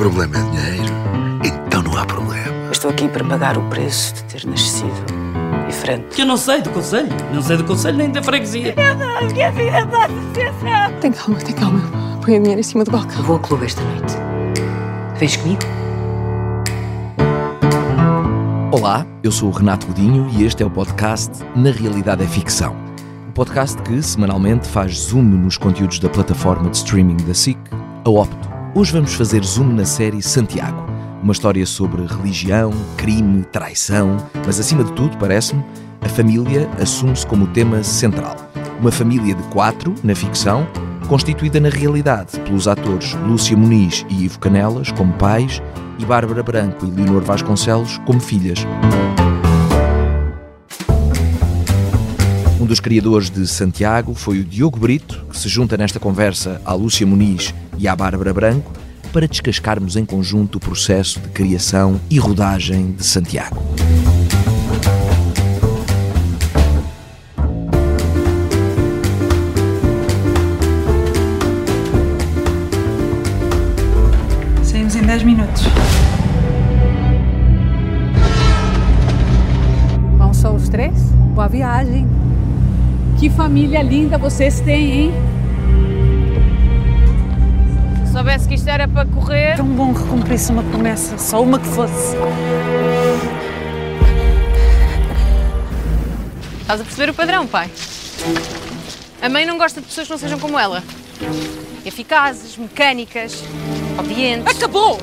problema é dinheiro, então não há problema. Eu estou aqui para pagar o preço de ter nascido diferente. Que eu não sei do conselho. Não sei do conselho nem da freguesia. Tem calma, tem calma. Põe o dinheiro em cima do balcão. Eu vou ao clube esta noite. Vens comigo? Olá, eu sou o Renato Godinho e este é o podcast Na Realidade é Ficção. O podcast que semanalmente faz zoom nos conteúdos da plataforma de streaming da SIC, a Opto. Hoje vamos fazer zoom na série Santiago, uma história sobre religião, crime, traição, mas acima de tudo, parece-me, a família assume-se como tema central. Uma família de quatro, na ficção, constituída na realidade pelos atores Lúcia Muniz e Ivo Canelas como pais e Bárbara Branco e Leonor Vasconcelos como filhas. Dos criadores de Santiago foi o Diogo Brito, que se junta nesta conversa à Lúcia Muniz e à Bárbara Branco para descascarmos em conjunto o processo de criação e rodagem de Santiago. Saímos em 10 minutos. Vão só os três? Boa viagem. Que família linda vocês têm, hein? Se soubesse que isto era para correr. Tão bom que cumprisse uma promessa, só uma que fosse. Estás a perceber o padrão, pai? A mãe não gosta de pessoas que não sejam como ela. Eficazes, mecânicas, obedientes. Acabou!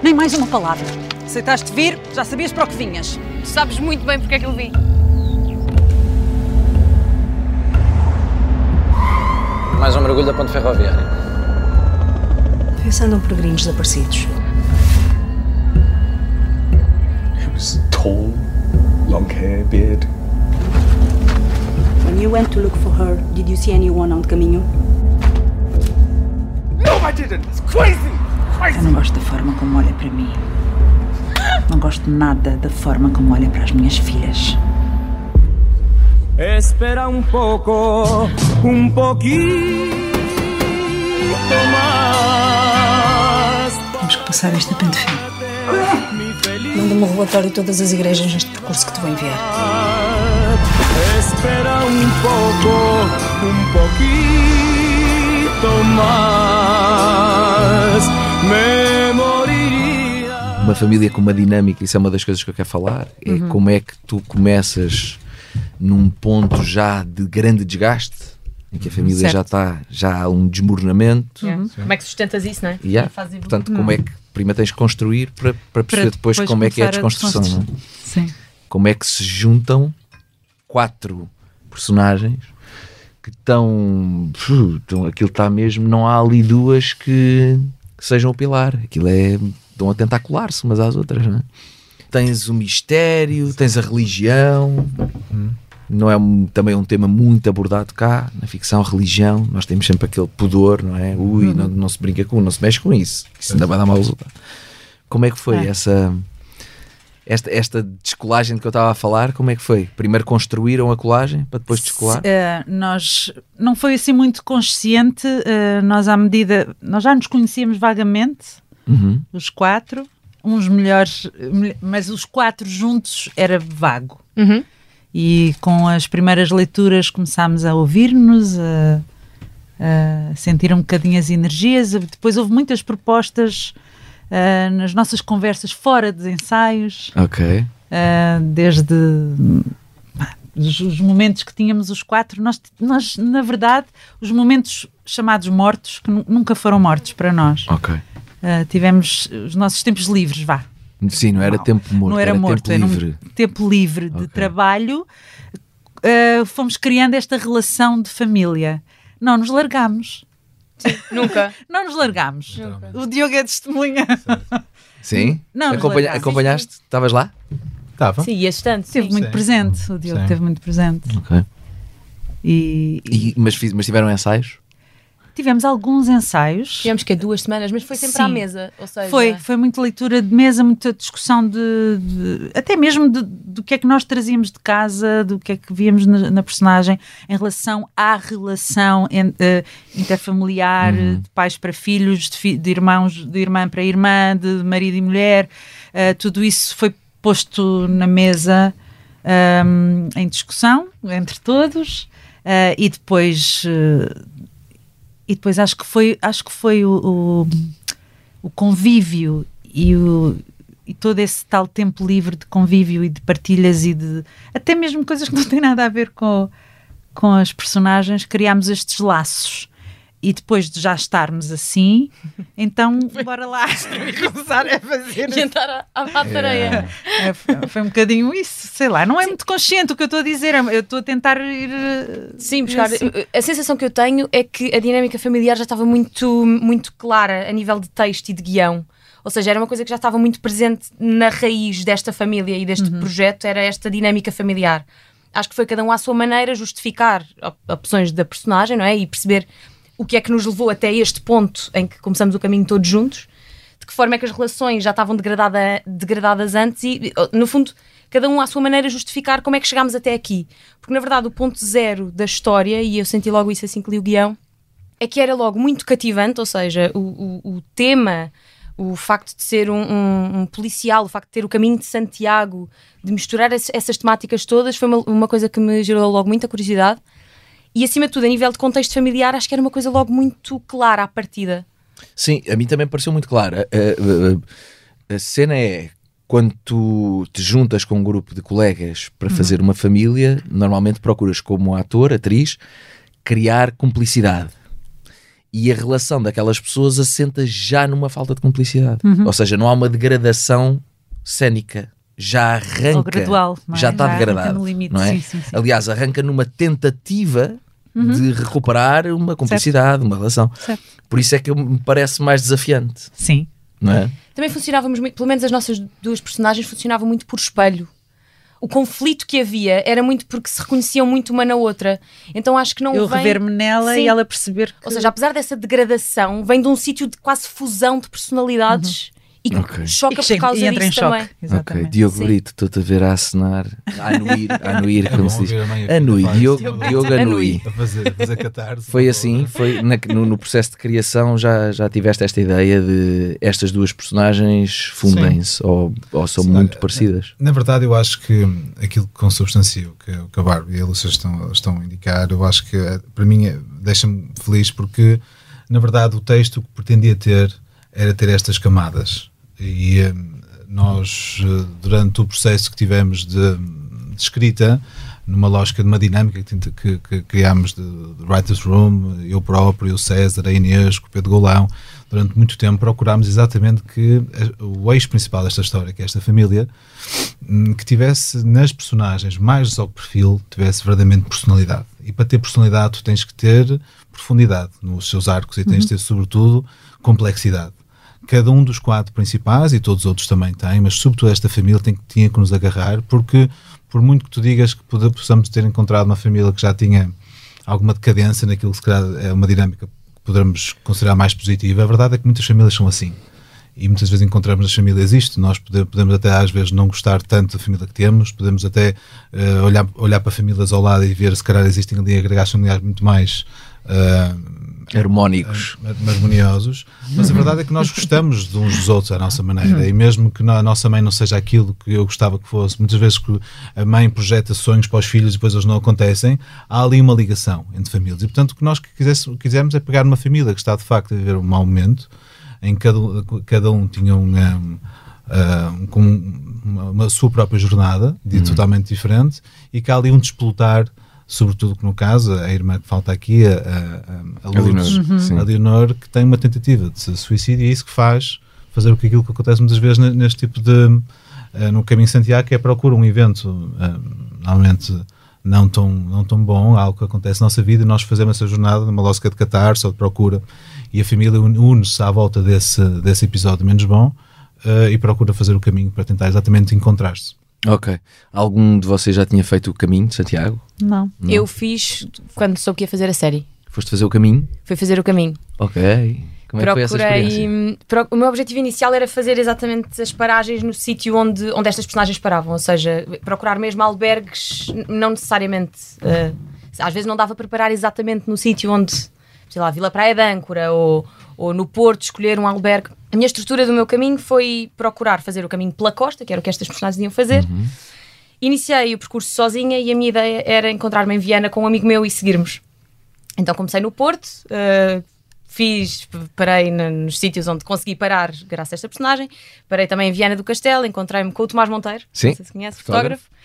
Nem mais uma palavra. Aceitaste vir, já sabias para o que vinhas. Tu sabes muito bem porque é que ele vi. Mais um mergulho da ponte ferroviária. Se andam peregrinos desaparecidos. He was tall, long hair, beard. When you went to look for her, did you see anyone on the caminho? No, I didn't! It's crazy! Eu não gosto da forma como olha para mim. Não gosto nada da forma como olha para as minhas filhas. Espera un poco, un poquito más. Temos que passar isto a pente fino. Manda-me um relatório de todas as igrejas neste percurso que te vou enviar. Espera un poco, un poquito más. Me moriría. Uma família com uma dinâmica, isso é uma das coisas que eu quero falar, é Uhum. como é que tu começas num ponto já de grande desgaste, em que a família Certo. já está, já há um desmoronamento. Yeah. Como é que sustentas isso, não é? E E fazes portanto, como é que primeiro tens de construir para, para perceber depois, depois como é que é a a desconstrução. não é? desconstrução. Sim. Como é que se juntam quatro personagens que estão. Puh, estão- Aquilo está mesmo. Não há ali duas que, que sejam o pilar. Aquilo é. Estão a tentar colar-se umas às outras, não é? Tens o mistério, tens a religião. Não é um- também um tema muito abordado cá, na ficção, religião. Nós temos sempre aquele pudor, não é? Ui, não, não se brinca com, não se mexe com isso. Isso ainda vai dar mau resultado. Como é que foi É. essa. Esta, esta descolagem de que eu estava a falar, como é que foi? Primeiro construíram a colagem para depois descolar? Eh, nós não foi assim muito consciente. eh, nós à medida, nós já nos conhecíamos vagamente, Uhum. os quatro, uns melhores, mel- mas os quatro juntos era vago. Uhum. E com as primeiras leituras começámos a ouvir-nos, a, a sentir um bocadinho as energias. Depois houve muitas propostas eh, nas nossas conversas fora dos ensaios. Ok. Uh, desde os, os momentos que tínhamos os quatro, nós, nós, na verdade, os momentos chamados mortos, que nu- nunca foram mortos para nós. Ok. Uh, tivemos os nossos tempos livres, vá. Sim, não era Não, tempo morto, não era, morto, tempo era um livre. tempo livre de Ok. trabalho. Uh, fomos criando esta relação de família. Não nos largámos. Nunca. Não nos largámos. O Diogo é testemunha. Sim? Não, Acompanha- acompanhaste? Estavas lá? Estava. Sim, e este tanto. Esteve muito Sim. presente. O Diogo Sim. esteve muito presente. Ok. E, E- mas, fiz- mas tiveram ensaios? Tivemos alguns ensaios. Tivemos que duas semanas, mas foi sempre Sim. à mesa. Ou seja... Foi, foi muita leitura de mesa, muita discussão de, de até mesmo de, do que é que nós trazíamos de casa, do que é que víamos na, na personagem em relação à relação en, uh, interfamiliar, uhum. de pais para filhos, de, fi, de, irmãos, de irmã para irmã, de marido e mulher. Uh, tudo isso foi posto na mesa um, em discussão entre todos uh, e depois uh, e depois acho que foi acho que foi o, o, o convívio e o e todo esse tal tempo livre de convívio e de partilhas e de até mesmo coisas que não têm nada a ver com, com as personagens, criámos estes laços e depois de já estarmos assim, então bora lá começar a fazer. Entrar à, à tareia. É, foi um bocadinho isso, sei lá, não é Sim. muito consciente o que eu estou a dizer, é, eu estou a tentar ir. Eh, Sim, buscar. Assim. A sensação que eu tenho é que a dinâmica familiar já estava muito, muito clara a nível de texto e de guião. Ou seja, era uma coisa que já estava muito presente na raiz desta família e deste uhum. projeto, era esta dinâmica familiar. Acho que foi cada um à sua maneira justificar opções da personagem, não é? E perceber o que é que nos levou até este ponto em que começamos o caminho todos juntos, de que forma é que as relações já estavam degradada, degradadas antes e, no fundo, cada um à sua maneira justificar como é que chegámos até aqui. Porque, na verdade, o ponto zero da história, e eu senti logo isso assim que li o guião, é que era logo muito cativante, ou seja, o, o, o tema, o facto de ser um, um, um, policial, o facto de ter o caminho de Santiago, de misturar essas temáticas todas, foi uma, uma coisa que me gerou logo muita curiosidade. E acima de tudo, a nível de contexto familiar, acho que era uma coisa logo muito clara à partida. Sim, a mim também pareceu muito clara. A, a, a cena é quando tu te juntas com um grupo de colegas para uhum. fazer uma família, normalmente procuras como ator, atriz, criar cumplicidade. E a relação daquelas pessoas assenta já numa falta de cumplicidade. Uhum. Ou seja, não há uma degradação cénica já arranca, gradual, é? já está degradado, limite, não é? Sim, sim, sim. Aliás, arranca numa tentativa uhum. de recuperar uma cumplicidade, certo. uma relação. Certo. Por isso é que me parece mais desafiante. Sim. Não é? Também funcionávamos muito, pelo menos as nossas duas personagens funcionavam muito por espelho. O conflito que havia era muito porque se reconheciam muito uma na outra. Então acho que não Eu vem... rever-me nela Sim. e ela perceber que... Ou seja, apesar dessa degradação, vem de um sítio de quase fusão de personalidades. Uhum e okay. choca e por causa e disso também. Ok, Diogo Sim. Brito, estou-te a ver a acenar, a anuir, a anuir, é como se diz. Anui, Diogo, Diogo Anui. A fazer, a fazer catarse. Foi assim, foi na, no, no, processo de criação já, já tiveste esta ideia de estas duas personagens fundem-se ou, ou são Sim, muito parecidas? Na, na, verdade, eu acho que aquilo que consubstancia o que, que a Bárbara e a Lúcia estão, estão a indicar, eu acho que para mim é, deixa-me feliz porque, na verdade, o texto que pretendia ter era ter estas camadas. E eh, nós, eh, durante o processo que tivemos de, de escrita, numa lógica de uma dinâmica que, que, que criámos de, de, Writer's Room, eu próprio, o César, a Inês, o Pedro Golão, durante muito tempo procurámos exatamente que o eixo principal desta história, que é esta família, hum, que tivesse nas personagens mais ao perfil, tivesse verdadeiramente personalidade. E para ter personalidade tu tens que ter profundidade nos seus arcos e tens de ter sobretudo complexidade cada um dos quatro principais, e todos os outros também têm, mas sobretudo esta família tem, tinha que nos agarrar, porque por muito que tu digas que possamos ter encontrado uma família que já tinha alguma decadência naquilo que se calhar é uma dinâmica que poderemos considerar mais positiva, a verdade é que muitas famílias são assim. E muitas vezes encontramos nas famílias isto, nós podemos até às vezes não gostar tanto da família que temos, podemos até uh, olhar, olhar para famílias ao lado e ver se calhar existem ali agregados familiares muito mais uh, harmónicos, harmoniosos, mas a verdade é que nós gostamos de uns dos outros à nossa maneira, e mesmo que a nossa mãe não seja aquilo que eu gostava que fosse, muitas vezes que a mãe projeta sonhos para os filhos e depois eles não acontecem, há ali uma ligação entre famílias. E portanto, o que nós quisermos é pegar uma família que está de facto a viver um mau momento, em que cada, cada um tinha um, um Uh, com uma, uma, sua própria jornada, de uhum. totalmente diferente, e que há ali um desplotar sobretudo que no caso, a irmã que falta aqui, a, a, a, Lourdes, uhum. a Leonor, que tem uma tentativa de suicídio e é isso que faz fazer aquilo que acontece muitas vezes neste tipo de uh, no caminho de Santiago, que é procura um evento uh, normalmente não tão, não tão bom, algo que acontece na nossa vida e nós fazemos essa jornada numa lógica de catarse ou de procura e a família une-se à volta desse, desse episódio menos bom uh, e procura fazer o caminho para tentar exatamente encontrar-se. Ok. Algum de vocês já tinha feito o caminho de Santiago? Não. Não. Eu fiz quando soube que ia fazer a série. Foste fazer o caminho? Fui fazer o caminho. Ok. Como é que foi essa experiência? O meu objetivo inicial era fazer exatamente as paragens no sítio onde, onde estas personagens paravam, ou seja, procurar mesmo albergues, não necessariamente. Uh, às vezes não dava para parar exatamente no sítio onde, sei lá, Vila Praia de Âncora ou, ou no Porto, escolher um albergue. A minha estrutura do meu caminho foi procurar fazer o caminho pela costa, que era o que estas personagens iam fazer. Uhum. Iniciei o percurso sozinha e a minha ideia era encontrar-me em Viana com um amigo meu e seguirmos. Então comecei no Porto, uh, fiz, parei nos sítios onde consegui parar graças a esta personagem. Parei também em Viana do Castelo, encontrei-me com o Tomás Monteiro, Sim, não sei se conhece, fotógrafo. fotógrafo.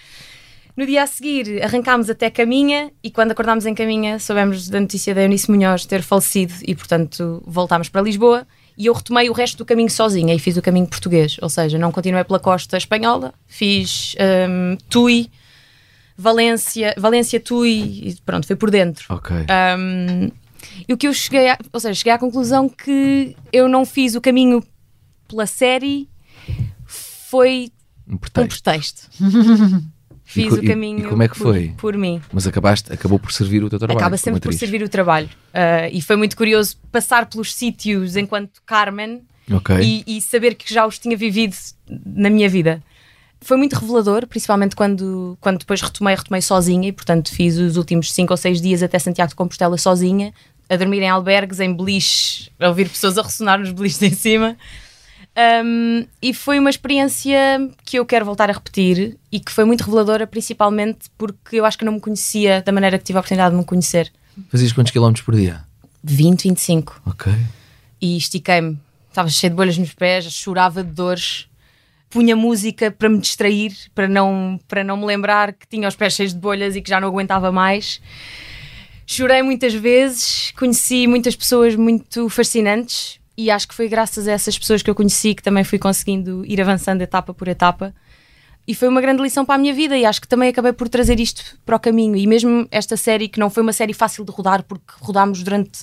No dia a seguir arrancámos até Caminha e quando acordámos em Caminha soubemos da notícia da Eunice Munhoz ter falecido e portanto voltámos para Lisboa e eu retomei o resto do caminho sozinha e fiz o caminho português, ou seja, não continuei pela costa espanhola, fiz um, Tui, Valência, Valência, Tui e pronto, foi por dentro. Ok. Um, e o que eu cheguei, a, ou seja, cheguei à conclusão que eu não fiz o caminho pela série, foi um pretexto. Um pretexto. Fiz e, o caminho e, como é que foi? Por, por, mim. Mas acabaste, acabou por servir o teu trabalho. Acaba sempre por servir o trabalho. Uh, e foi muito curioso passar pelos sítios enquanto Carmen okay. e, e, saber que já os tinha vivido na minha vida. Foi muito revelador, principalmente quando, quando depois retomei, retomei sozinha e, portanto, fiz os últimos cinco ou seis dias até Santiago de Compostela sozinha, a dormir em albergues, em beliches, a ouvir pessoas a ressonar nos beliches em cima. Um, e foi uma experiência que eu quero voltar a repetir e que foi muito reveladora, principalmente porque eu acho que não me conhecia da maneira que tive a oportunidade de me conhecer. Fazias quantos quilómetros por dia? 20, 25. Ok. E estiquei-me, estava cheio de bolhas nos pés, chorava de dores, punha música para me distrair, para não, para não me lembrar que tinha os pés cheios de bolhas e que já não aguentava mais. Chorei muitas vezes, conheci muitas pessoas muito fascinantes, e acho que foi graças a essas pessoas que eu conheci que também fui conseguindo ir avançando etapa por etapa. E foi uma grande lição para a minha vida e acho que também acabei por trazer isto para o caminho. E mesmo esta série, que não foi uma série fácil de rodar, porque rodámos durante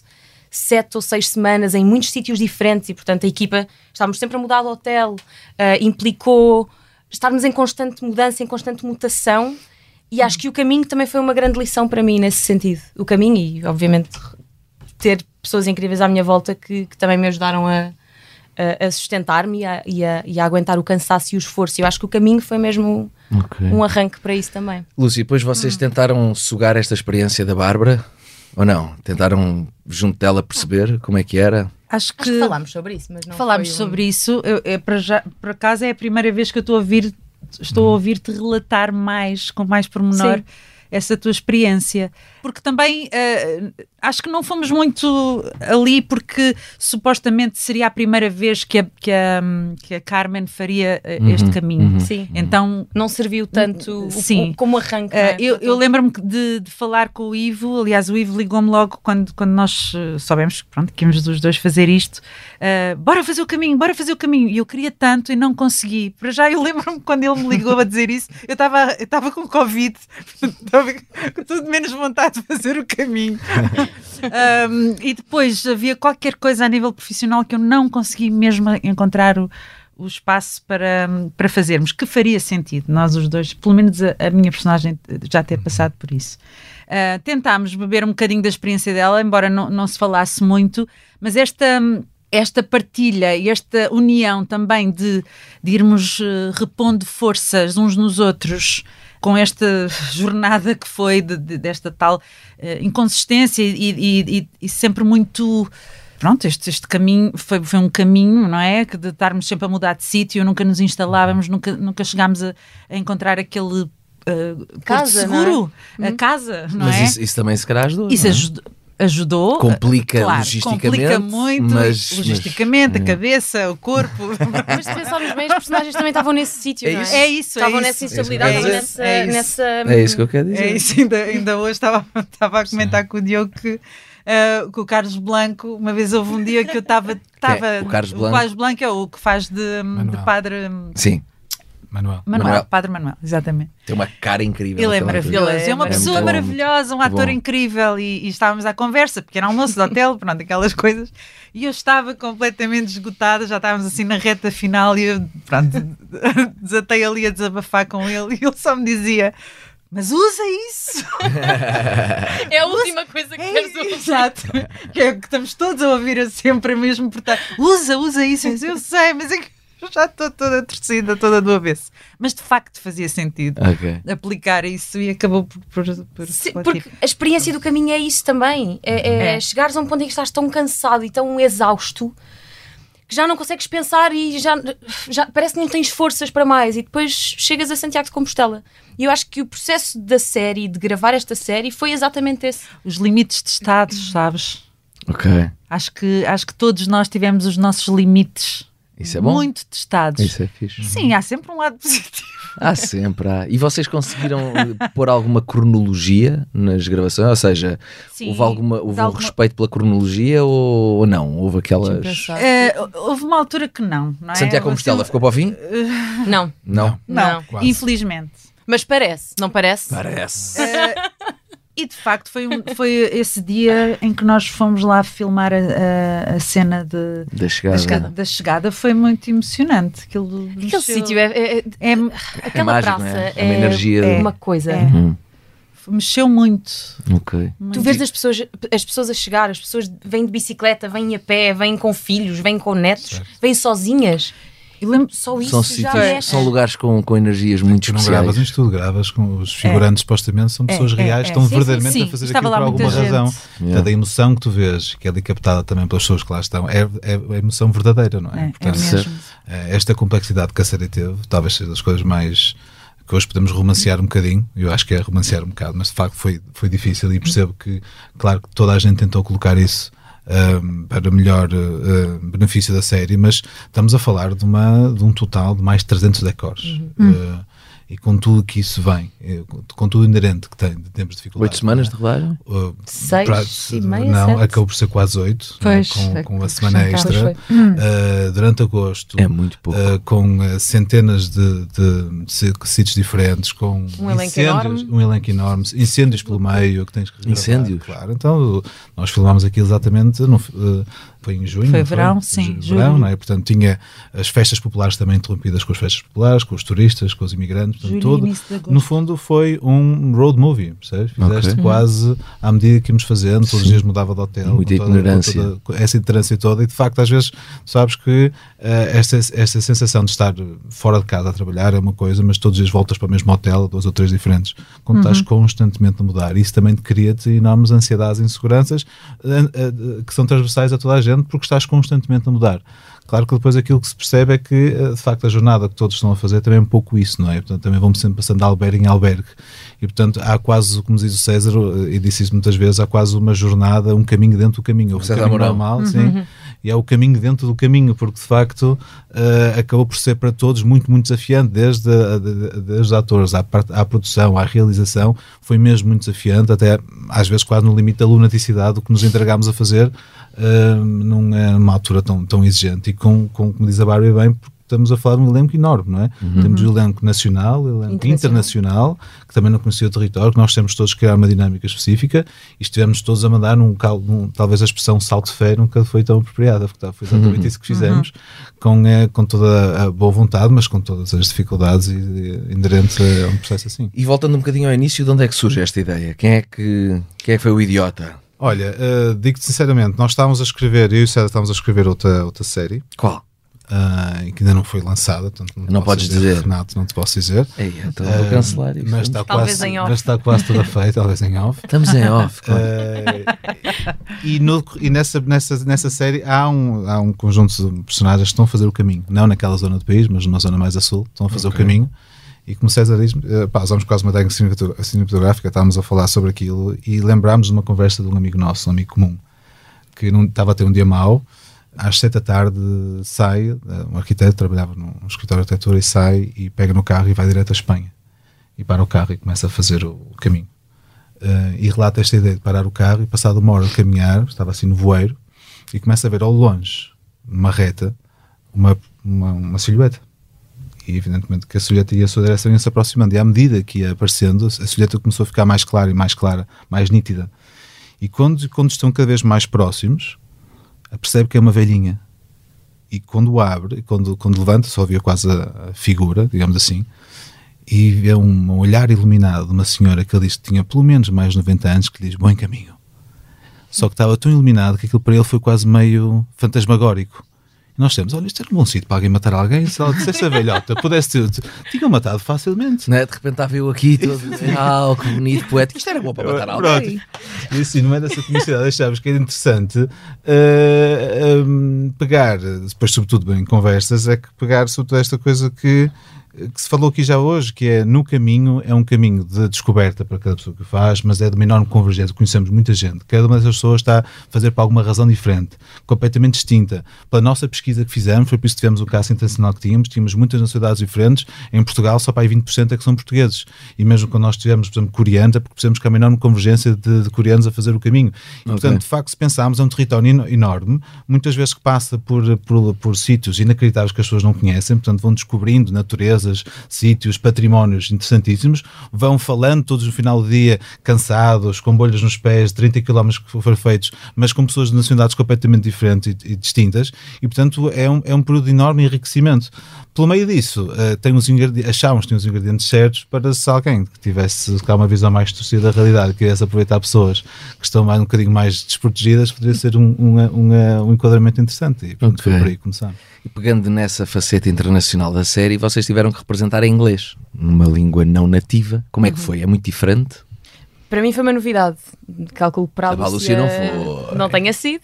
sete ou seis semanas em muitos sítios diferentes e, portanto, a equipa, estávamos sempre a mudar de hotel, uh, implicou estarmos em constante mudança, em constante mutação. E acho que o caminho também foi uma grande lição para mim nesse sentido. O caminho e, obviamente, ter pessoas incríveis à minha volta que, que também me ajudaram a, a, a sustentar-me e, e, e a, aguentar o cansaço e o esforço. Eu acho que o caminho foi mesmo okay. um arranque para isso também. Lúcia, depois vocês hum. tentaram sugar esta experiência da Bárbara ou não? Tentaram junto dela perceber como é que era? Acho que, acho que falámos sobre isso, mas não falámos sobre isso. Eu, eu, para já, por acaso é a primeira vez que eu estou a ouvir, estou a ouvir-te relatar mais com mais pormenor. Sim essa tua experiência. Porque também uh, acho que não fomos muito ali porque supostamente seria a primeira vez que a, que a, que a Carmen faria uh, uhum, este caminho. Uhum, sim. Então não serviu tanto sim. O, como arranque. Uh, eu, eu lembro-me de, de, falar com o Ivo, aliás, o Ivo ligou-me logo quando, quando nós soubemos pronto, que íamos os dois fazer isto. bora fazer o caminho, bora fazer o caminho. E eu queria tanto e não consegui. Para já eu lembro-me quando ele me ligou a dizer isso, eu estava com Covid, estava com tudo menos vontade de fazer o caminho. um, e depois havia qualquer coisa a nível profissional que eu não consegui mesmo encontrar o, o espaço para, para fazermos, que faria sentido, nós os dois, pelo menos a, a minha personagem já ter passado por isso. Uh, tentámos beber um bocadinho da experiência dela, embora não, não se falasse muito, mas esta esta partilha e esta união também de, de irmos uh, repondo forças uns nos outros com esta jornada que foi de, de, desta tal uh, inconsistência e, e, e, e, sempre muito. Pronto, este, este caminho foi, foi um caminho, não é? Que de estarmos sempre a mudar de sítio, nunca nos instalávamos, nunca, nunca chegámos a, a encontrar aquele Uh, casa, seguro, é? a uhum. casa, não mas é? Isso, isso, também se calhar ajudou. Isso ajudou, ajudou. Complica claro, logisticamente. Complica muito, mas, logisticamente, mas, a cabeça, o corpo. mas se pensarmos bem, os personagens também estavam nesse sítio, é, não é? É isso, Estavam é nessa instabilidade, estavam nessa, é nessa. É isso que eu quero dizer. É isso, ainda, ainda hoje estava, estava a comentar Sim. com o Diogo que. Uh, com o Carlos Blanco, uma vez houve um dia que eu estava. É, o Carlos Blanco. O Carlos Blanco é o que faz de, de padre. Sim. Manuel. Manuel. Manuel. Padre Manuel, exatamente. Tem uma cara incrível. Ele é maravilhoso. É, é uma pessoa maravilhosa, um ator bom. incrível. E, e, estávamos à conversa, pequeno almoço de hotel, pronto, aquelas coisas. E eu estava completamente esgotada, já estávamos assim na reta final e eu, pronto, desatei ali a desabafar com ele. E ele só me dizia: Mas usa isso! é a última coisa que queres ouvir. Exato. Que é o que estamos todos a ouvir sempre mesmo. Portanto, usa, usa isso. Eu sei, mas é que já estou toda torcida, toda do avesso. Mas de facto fazia sentido Ok. aplicar isso e acabou por. por, por Sim, por- porque a experiência do caminho é isso também. É, é É. chegares a um ponto em que estás tão cansado e tão exausto que já não consegues pensar e já, já parece que não tens forças para mais. E depois chegas a Santiago de Compostela. E eu acho que o processo da série, de gravar esta série, foi exatamente esse. Os limites testados, sabes? Ok. Acho que, acho que todos nós tivemos os nossos limites Isso é bom? muito testados. Isso é fixe. Sim, há sempre um lado positivo. Há sempre, há. E vocês conseguiram eh, pôr alguma cronologia nas gravações? Ou seja, Sim, houve, alguma, houve de um alguma- respeito pela cronologia ou, ou não? Houve aquelas. Eh, houve uma altura que não, não é? Santiago Compostela assim- ficou para o fim? Não. Não. Não, Não. Quase. infelizmente. Mas parece, não parece? Parece. Eh, e de facto foi, um- foi esse dia em que nós fomos lá filmar a, a- a cena de, Da chegada. da chegada. Da chegada foi muito emocionante. Aquilo Aquele mexeu- sítio é, é- é- é- aquela mágico, praça é? é, É uma energia- uma coisa. É. Hum, mexeu muito. ok. Tu vês as pessoas, as pessoas a chegar, as pessoas vêm de bicicleta, vêm a pé, vêm com filhos, vêm com netos, vêm sozinhas. Eu lembro, Só isso São, já sítios, mexe. são lugares com, com energias muito Tu não especiais. gravas isto tudo, gravas com os figurantes, supostamente, são É, pessoas é, reais, é. estão Sim, sim, verdadeiramente sim. a fazer Estava aquilo por alguma gente. razão. Yeah. Portanto, a emoção que tu vês, que é ali captada também pelas pessoas que lá estão, é, é a emoção verdadeira, não é? É, é Portanto, mesmo. eh, esta complexidade que a série teve, talvez seja das coisas mais que hoje podemos romancear um bocadinho, eu acho que é romancear um bocado, mas de facto foi, foi difícil e percebo que, claro que toda a gente tentou colocar isso para melhor ah, benefício da série, mas estamos a falar de, uma, de um total de mais de 300 decors. Ah, e com tudo que isso vem, eh, com- com tudo inerente que tem, de tempos de dificuldade. Oito semanas de rodagem? Uh, Seis pra- e meia, Não, sete. acabou por ser quase oito, é? Pois, com, é com que a semana extra. Uh, durante agosto, É muito pouco. uh, com centenas de, de, de sítios diferentes, com Um elenco incêndios, enorme. um elenco enorme, incêndios pelo meio que tens que Incêndios? Claro, então nós filmámos aquilo exatamente no, uh, foi em junho. Foi verão, sim, Ju- julho. Verão, não é? Portanto, tinha as festas populares também interrompidas com as festas populares, com os turistas, com os imigrantes, portanto, Julho tudo. No fundo, foi um road movie, percebes? Fizeste Ok. quase à medida que íamos fazendo, todos os dias mudava de hotel. Muita toda- com itinerância. toda- essa itinerância toda, e de facto, às vezes, sabes que eh, esta, esta sensação de estar fora de casa a trabalhar é uma coisa, mas todos os dias voltas para o mesmo hotel, dois ou três diferentes, quando Uhum. estás constantemente a mudar. Isso também te cria-te enormes ansiedades e inseguranças eh, eh, que são transversais a toda a gente, porque estás constantemente a mudar. Claro que depois aquilo que se percebe é que, eh, de facto, a jornada que todos estão a fazer também é um pouco isso, não é? Portanto, também vamos sempre passando de albergue em albergue. E, portanto, há quase, como diz o César, eh, e disse isso muitas vezes, há quase uma jornada, um caminho dentro do caminho. O César caminho normal, sim, e é o caminho dentro do caminho, porque, de facto, eh, acabou por ser para todos muito, muito desafiante, desde, a- de- desde atores à, à produção, à realização, foi mesmo muito desafiante, até às vezes quase no limite da lunaticidade, o que nos entregámos a fazer eh, numa altura tão, tão exigente. E com, com, como diz a Barbie bem, estamos a falar de um elenco enorme, não é? Temos o elenco nacional, o elenco internacional. que também não conhecia o território, que nós temos todos que criar uma dinâmica específica e estivemos todos a mandar num, cal- num talvez a expressão salto de fé nunca foi tão apropriada, porque foi exatamente isso que fizemos, com, eh, com toda a boa vontade, mas com todas as dificuldades e, e, inerentes a um processo assim. E voltando um bocadinho ao início, de onde é que surge esta ideia? Quem é que, quem é que foi o idiota? Olha, eh, digo-te sinceramente, nós estávamos a escrever, eu e o César estávamos a escrever outra, outra série, Qual? Ah, e que ainda não foi lançada, portanto não, Não podes dizer. Renato, não te posso dizer. Ei, então vou Ah, cancelar isso. Mas está, Talvez quase, em off. mas está quase toda feita, talvez em off. Estamos em off. claro. Eh, e no- e nessa, nessa, nessa série há um, há um conjunto de personagens que estão a fazer o caminho, não naquela zona do país, mas numa zona mais a sul, estão a fazer o caminho. E como César diz, eh, pá, usamos quase uma técnica cinematográfica, estávamos a falar sobre aquilo e lembrámos de uma conversa de um amigo nosso, um amigo comum, que não, estava a ter um dia mau. Às sete da tarde sai, um arquiteto trabalhava num escritório de arquitetura e sai e pega no carro e vai direto à Espanha. E para o carro e começa a fazer o, caminho. Eh, e relata esta ideia de parar o carro e passado uma hora de caminhar, estava assim no voeiro, e começa a ver ao longe, numa reta, uma, uma, uma silhueta. E evidentemente que a silhueta ia a sua direção e ia se aproximando. E à medida que ia aparecendo, a silhueta começou a ficar mais clara e mais clara, mais nítida. E quando, quando estão cada vez mais próximos, percebe que é uma velhinha. E quando abre, quando, quando levanta, só via quase a, a figura, digamos assim, e vê um olhar iluminado de uma senhora que ele diz que tinha pelo menos mais de 90 anos, que lhe diz bom caminho. Só que estava tão iluminado que aquilo para ele foi quase meio fantasmagórico. Nós temos, olha, isto era um bom sítio para alguém matar alguém. Se ela dissesse a velhota, pudesse ter, tinham matado facilmente. Não é? De repente estava eu aqui todo, ah, que bonito, poético. Isto era bom para matar alguém. Pronto. E assim, no meio dessa comicidade, achámos que era interessante uh, um, pegar, depois, sobretudo em conversas, é que pegar sobretudo esta coisa que que se falou aqui já hoje, que é no caminho, é um caminho de descoberta para cada pessoa que faz, mas é de uma enorme convergência. Conhecemos muita gente. Cada uma dessas pessoas está a fazer por alguma razão diferente, completamente distinta. Pela nossa pesquisa que fizemos, foi por isso que tivemos o caso internacional que tínhamos, tínhamos muitas nacionalidades diferentes. Em Portugal, só para aí 20% é que são portugueses. E mesmo quando nós tivemos, por exemplo, coreanos, é porque percebemos que há uma enorme convergência de, de coreanos a fazer o caminho. E, okay. portanto, de facto, se pensarmos, é um território enorme, muitas vezes que passa por, por, por sítios inacreditáveis que as pessoas não conhecem, portanto, vão descobrindo naturezas sítios, patrimónios interessantíssimos, vão falando todos no final do dia, cansados, com bolhas nos pés, 30 km que foram feitos, mas com pessoas de nacionalidades completamente diferentes e, e distintas, e portanto é um, é um período de enorme enriquecimento. Pelo meio disso, uh, tem uns achávamos que tinha os ingredientes certos para se alguém que tivesse cá, uma visão mais torcida da realidade, que quisesse aproveitar pessoas que estão mais, um bocadinho mais desprotegidas, poderia ser um, um, um, um enquadramento interessante. E pronto, okay. foi por aí começar. E pegando nessa faceta internacional da série, vocês tiveram que representar em inglês, numa língua não nativa. Como é que uhum. foi? É muito diferente? Para mim foi uma novidade. Calculo para a, a Lúcia, não foi. Não tenha sido.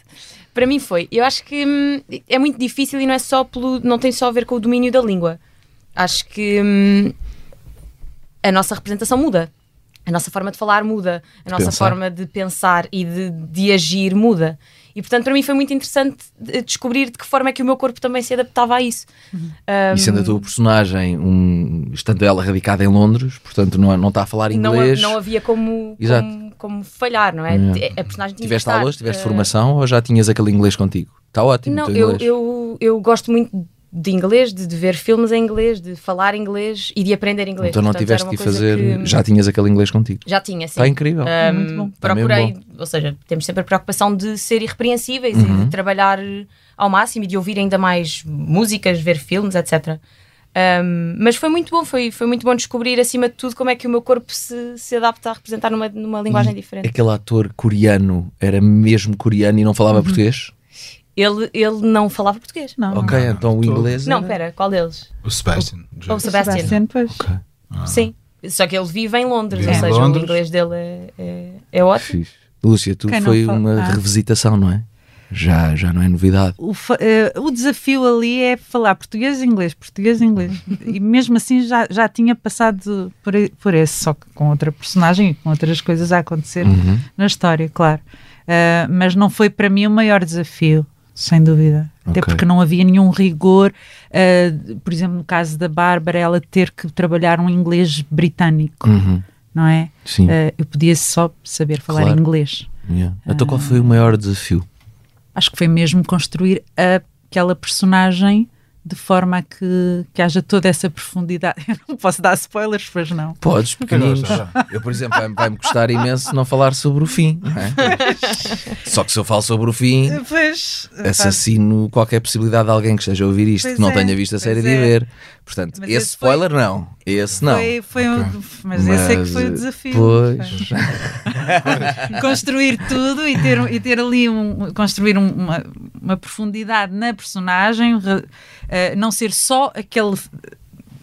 Para mim foi. Eu acho que hum, é muito difícil e não é só pelo. não tem só a ver com o domínio da língua. Acho que hum, a nossa representação muda. A nossa forma de falar muda, a nossa pensar. forma de pensar e de, de agir muda. E portanto, para mim foi muito interessante descobrir de que forma é que o meu corpo também se adaptava a isso. Uhum. Um, e sendo a tua personagem, um, estando ela radicada em Londres, portanto não, não está a falar inglês. Não, não havia como, como, como, falhar, não é? é. A personagem tinha Tiveste aulas, tiveste uh, formação ou já tinhas aquele inglês contigo? Está ótimo. Não, eu, eu, eu gosto muito de inglês, de, de, ver filmes em inglês, de falar inglês e de aprender inglês. Então não Portanto, tiveste que fazer, que... já tinhas aquele inglês contigo? Já tinha, sim. Está incrível. Um, Muito bom. Procurei, bom. ou seja, temos sempre a preocupação de ser irrepreensíveis uhum. e de uhum. trabalhar ao máximo e de ouvir ainda mais músicas, ver filmes, etc. Um, mas foi muito bom, foi, foi muito bom descobrir acima de tudo como é que o meu corpo se, se adapta a representar numa, numa linguagem e diferente. Aquele ator coreano era mesmo coreano e não falava uhum. português? Ele, ele não falava português. Não. Ok, não, então o inglês. Não, espera, qual deles? O Sebastian. O, o Sebastian. Sebastian pois. Okay. Ah. Sim. Só que ele vive em Londres, vive ou seja, Londres. o inglês dele é, é, é ótimo. Fiz. Lúcia, tu Quem foi uma ah. revisitação, não é? Já, já não é novidade. O, uh, o desafio ali é falar português e inglês, português e inglês. e mesmo assim já, já tinha passado por, por esse, só que com outra personagem e com outras coisas a acontecer uhum. na história, claro. Uh, mas não foi para mim o maior desafio sem dúvida. Okay. Até porque não havia nenhum rigor, uh, por exemplo, no caso da Bárbara, ela ter que trabalhar um inglês britânico, uhum. não é? Sim. Uh, eu podia só saber falar claro. inglês. Yeah. Então, qual foi o maior desafio? Acho que foi mesmo construir aquela personagem de forma a que, que haja toda essa profundidade. Eu não posso dar spoilers, pois não. Podes, pequeninos. Eu, por exemplo, vai-me custar imenso não falar sobre o fim. É? Só que se eu falo sobre o fim, pois, assassino qualquer possibilidade de alguém que esteja a ouvir isto, que não é, tenha visto a série de é. ver. Portanto, mas esse spoiler foi, não. Esse não. Foi, foi okay. um, mas, mas, esse é que foi o desafio. Pois. construir tudo e ter, e ter ali um, construir uma, uma profundidade na personagem, uh, não ser só aquele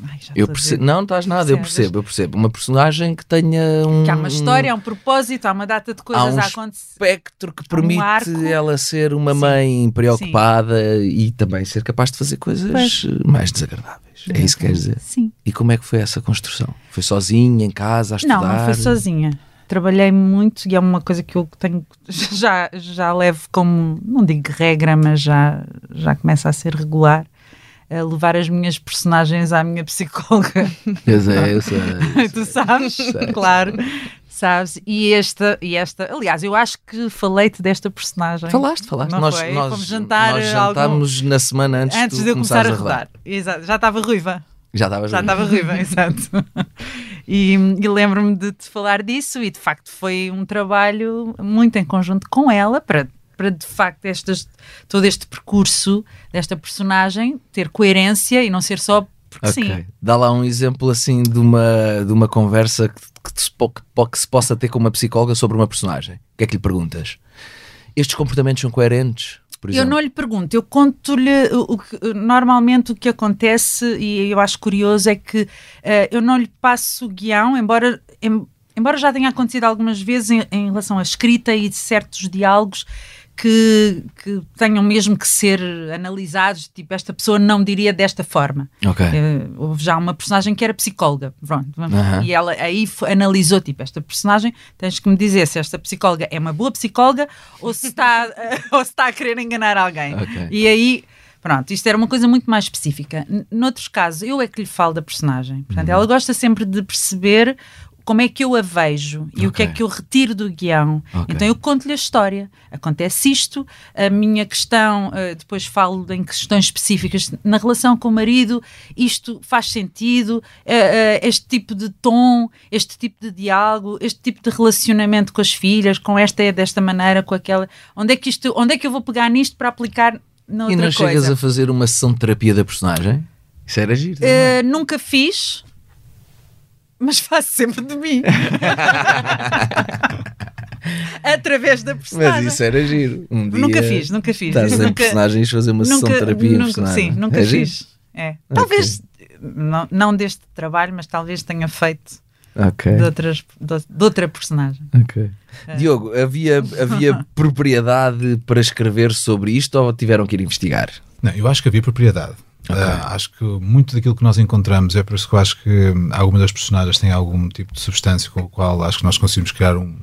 Ai, eu percebo, não, não estás nada, eu percebo, eu percebo. Uma personagem que tenha um. Que há uma história, há um propósito, há uma data de coisas há um a acontecer. espectro que permite um ela ser uma Sim. mãe preocupada Sim. e também ser capaz de fazer coisas pois. mais desagradáveis. É isso que queres dizer? Sim. E como é que foi essa construção? Foi sozinha, em casa, a estudar? Não, não foi sozinha. Trabalhei muito e é uma coisa que eu tenho já, já levo como, não digo regra, mas já, já começa a ser regular a levar as minhas personagens à minha psicóloga. Eu sei, eu sei. tu sabes, sei. claro. Sabes? E esta, e esta, aliás, eu acho que falei-te desta personagem. Falaste, falaste. Não nós, foi? nós, Fomos jantar nós jantámos algum... na semana antes, antes de eu começar a rodar. rodar. Exato, já estava ruiva. Já estava Já estava ruiva, exato. E, e lembro-me de te falar disso e de facto foi um trabalho muito em conjunto com ela para para de facto estas, todo este percurso desta personagem ter coerência e não ser só porque okay. sim. Dá lá um exemplo assim de uma, de uma conversa que, que, se, que, que se possa ter com uma psicóloga sobre uma personagem. O que é que lhe perguntas? Estes comportamentos são coerentes? Eu não lhe pergunto, eu conto-lhe o, que, normalmente o que acontece e eu acho curioso é que uh, eu não lhe passo guião, embora, em, embora já tenha acontecido algumas vezes em, em relação à escrita e de certos diálogos que, que, tenham mesmo que ser analisados, tipo, esta pessoa não diria desta forma. Okay. Uh, houve já uma personagem que era psicóloga, pronto, uh -huh. e ela aí analisou, tipo, esta personagem, tens que me dizer se esta psicóloga é uma boa psicóloga ou se está, uh, ou se está a querer enganar alguém. Okay. E aí... Pronto, isto era uma coisa muito mais específica. Noutros casos, eu é que lhe falo da personagem. Portanto, uhum. ela gosta sempre de perceber como é que eu a vejo e okay. o que é que eu retiro do guião. Okay. Então eu conto-lhe a história. Acontece isto, a minha questão, uh, depois falo em questões específicas na relação com o marido, isto faz sentido, uh, uh, este tipo de tom, este tipo de diálogo, este tipo de relacionamento com as filhas, com esta é desta maneira, com aquela. Onde é que, isto, onde é que eu vou pegar nisto para aplicar na outra coisa? E não coisa? chegas a fazer uma sessão de terapia da personagem? Isso era giro. nunca fiz mas faço sempre de mim. Através da personagem. Mas isso era giro. Um dia nunca fiz, nunca fiz. Estás em personagens fazer uma nunca, sessão de terapia nunca, personagem. Sim, nunca é fiz. É. Talvez, não, não deste trabalho, mas talvez tenha feito okay. de, outras, de, de outra personagem. Okay. É. Diogo, havia, havia propriedade para escrever sobre isto ou tiveram que ir investigar? Não, eu acho que havia propriedade. Okay. Uh, acho que muito daquilo que nós encontramos é por isso que eu acho que algumas das personagens têm algum tipo de substância com o qual acho que nós conseguimos criar um,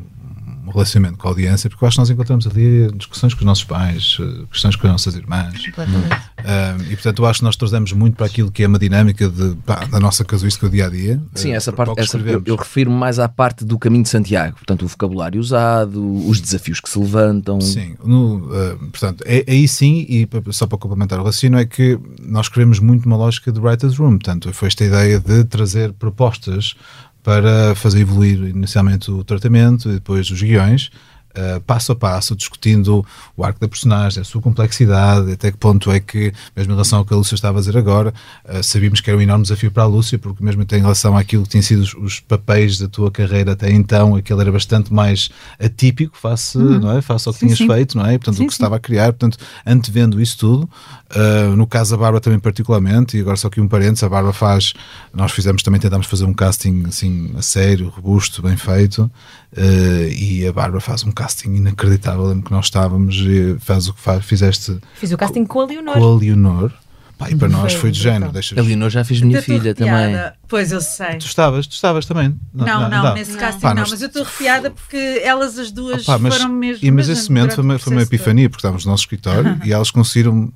um relacionamento com a audiência, porque eu acho que nós encontramos ali discussões com os nossos pais, eh, questões com as nossas irmãs. Uh, e portanto, eu acho que nós trazemos muito para aquilo que é uma dinâmica de, pá, da nossa casuística do dia a dia. Sim, essa parte, essa, eu, eu refiro mais à parte do caminho de Santiago, portanto, o vocabulário usado, os desafios que se levantam. Sim, no, uh, portanto, é, aí sim, e só para complementar o raciocínio, é que nós queremos muito uma lógica de Writer's Room, portanto, foi esta ideia de trazer propostas para fazer evoluir inicialmente o tratamento e depois os guiões, uh, passo a passo, discutindo o arco da personagem, a sua complexidade, até que ponto é que, mesmo em relação ao que a Lúcia estava a dizer agora, uh, sabíamos que era um enorme desafio para a Lúcia, porque mesmo em relação àquilo que tinham sido os, os papéis da tua carreira até então, aquele era bastante mais atípico face, uhum. não é? face ao que sim, tinhas sim. feito, não é? E, portanto, sim, o que estava a criar, portanto, antevendo isso tudo, uh, no caso da Bárbara também particularmente, e agora só aqui um parênteses, a Bárbara faz, nós fizemos também, tentámos fazer um casting assim, a sério, robusto, bem feito, Uh, e a Bárbara faz um casting inacreditável. Lembro que nós estávamos e faz o que faz, fizeste. Fiz o casting com a Leonor. Com a Leonor. Pá, e para nós foi de género. Deixas... A Leonor já fiz minha filha também. Pois eu sei. Tu estavas, tu estavas também. Não, não, não, não nesse casting Pá, não, nós... mas eu estou arrepiada porque elas as duas Opa, mas, foram mesmo. E, mas esse momento foi uma, foi uma epifania, porque estávamos no nosso escritório e elas conseguiram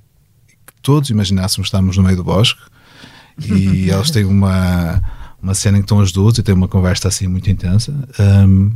que todos imaginássemos que estávamos no meio do bosque e elas têm uma uma cena em que estão as duas e tem uma conversa assim muito intensa. Um,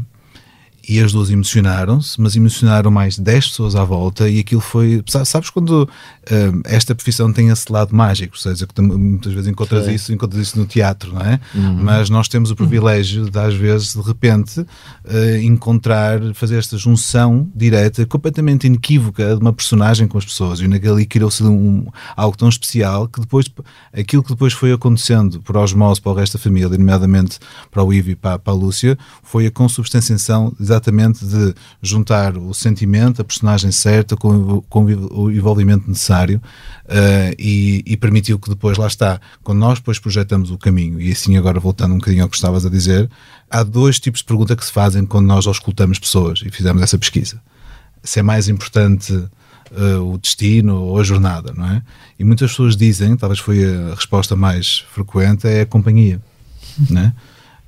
e as duas emocionaram-se, mas emocionaram mais 10 pessoas à volta e aquilo foi. Sabes quando uh, esta profissão tem esse lado mágico, ou seja, que muitas vezes encontras Sim. isso, encontras isso no teatro, não é? Uhum. Mas nós temos o privilégio de, às vezes, de repente, uh, encontrar, fazer esta junção direta, completamente inequívoca de uma personagem com as pessoas. E naquele criou-se um, algo tão especial que depois, aquilo que depois foi acontecendo por osmose para o resto da família, nomeadamente para o Ivo e para, para a Lúcia, foi a consubstanciação exatamente de juntar o sentimento, a personagem certa com, com o envolvimento necessário uh, e, e, permitiu que depois, lá está, quando nós depois projetamos o caminho, e assim agora voltando um bocadinho ao que estavas a dizer, há dois tipos de pergunta que se fazem quando nós escutamos pessoas e fizemos essa pesquisa. Se é mais importante uh, o destino ou a jornada, não é? E muitas pessoas dizem, talvez foi a resposta mais frequente, é a companhia, não é?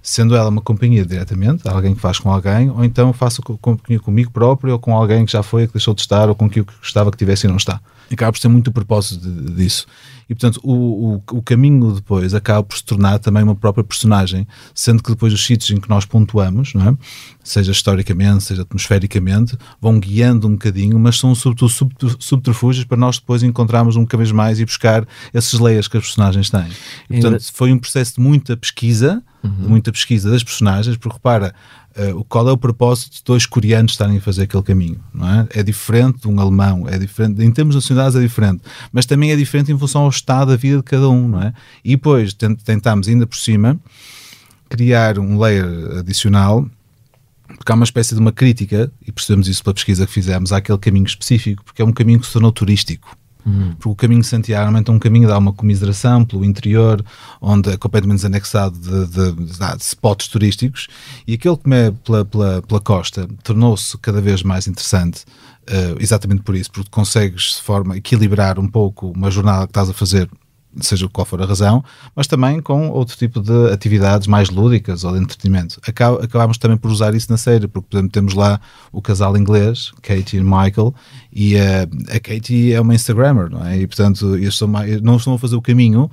Sendo ela uma companhia diretamente, alguém que faz com alguém, ou então faço companhia comigo próprio, ou com alguém que já foi, que deixou de estar, ou com quem eu gostava que tivesse e não está. E acaba por ter muito o propósito de, disso. E portanto, o, o, o, caminho depois acaba por se tornar também uma própria personagem, sendo que depois os sítios em que nós pontuamos, é? seja historicamente, seja atmosfericamente, vão guiando um bocadinho, mas são sobretudo subterfúgios para nós depois encontrarmos um cada vez mais e buscar esses layers que as personagens têm. E, portanto, foi um processo de muita pesquisa, uhum. de muita pesquisa das personagens, porque repara, uh, qual é o propósito de dois coreanos estarem a fazer aquele caminho, não é? É diferente de um alemão, é diferente, em termos nacionais é diferente, mas também é diferente em função ao estado da vida de cada um, não é? E depois tentámos ainda por cima criar um layer adicional porque há uma espécie de uma crítica, e percebemos isso pela pesquisa que fizemos, àquele caminho específico, porque é um caminho que se tornou turístico. Uhum. Porque o caminho de Santiago é um caminho dá uma comiseração pelo interior, onde é completamente desanexado de, de, de, de spots turísticos, e aquele que é pela, pela, pela costa tornou-se cada vez mais interessante, uh, exatamente por isso, porque consegues de forma equilibrar um pouco uma jornada que estás a fazer seja qual for a razão, mas também com outro tipo de atividades mais lúdicas ou de entretenimento. Acabámos também por usar isso na série, porque, por exemplo, temos lá o casal inglês, Katie e Michael, e uh, a Katie é uma Instagrammer, não é? E, portanto, eles mais, não estão a fazer o caminho,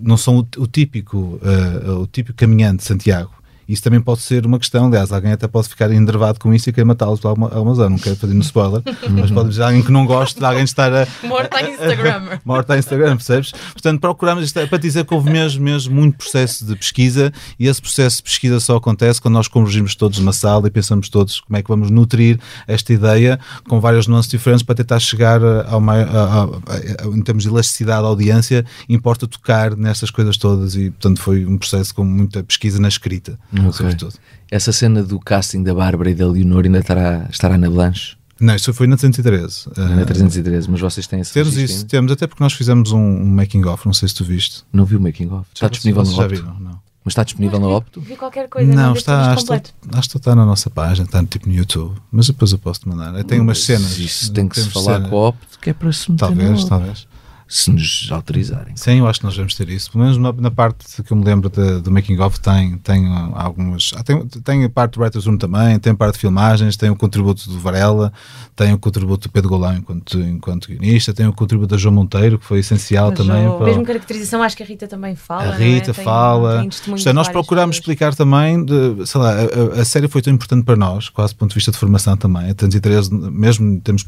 não são o, o típico, uh, o típico caminhante de Santiago isso também pode ser uma questão, aliás, alguém até pode ficar enervado com isso e querer matá-los por alguma, alguma zona. Não quero fazer no spoiler, mas pode dizer alguém que não goste de alguém estar a. Morta a Instagram. Morta a Instagram, percebes? Portanto, procuramos, isto é para dizer que houve mesmo, mesmo muito processo de pesquisa e esse processo de pesquisa só acontece quando nós convergimos todos numa sala e pensamos todos como é que vamos nutrir esta ideia com várias nuances diferentes para tentar chegar ao maior, a, a, a, em termos de elasticidade da audiência, importa tocar nestas coisas todas e, portanto, foi um processo com muita pesquisa na escrita. Okay. Sobretudo. Essa cena do casting da Bárbara e da Leonor ainda estará, estará na Blanche? Não, isso foi na 313. Na 313, mas vocês têm esse Temos isso, ainda? temos, até porque nós fizemos um, um making-off, não sei se tu viste. Não vi o making-off. Está disponível no Opto? Viram, não. Mas está disponível no Opto? Vi qualquer coisa, não, não está, acho, está, acho que está na nossa página, está tipo no YouTube, mas depois eu posso te mandar. Tem umas cenas. Isso tem que se falar com o Opto, que é para se meter Talvez, talvez se nos autorizarem. Sim, eu acho que nós vamos ter isso. Pelo menos na, na parte que eu me lembro de, do Making of tem, tem algumas. Ah, tem, tem a parte do Writers Room também, tem a parte de filmagens, tem o contributo do Varela, tem o contributo do Pedro Golão enquanto, enquanto guionista, tem o contributo da João Monteiro, que foi essencial Mas também. Para... Mesmo caracterização, acho que a Rita também fala. A Rita é? fala. Tem, é, nós procuramos explicar também, de, sei lá, a, a, série foi tão importante para nós, quase do ponto de vista de formação também. A 313, mesmo temos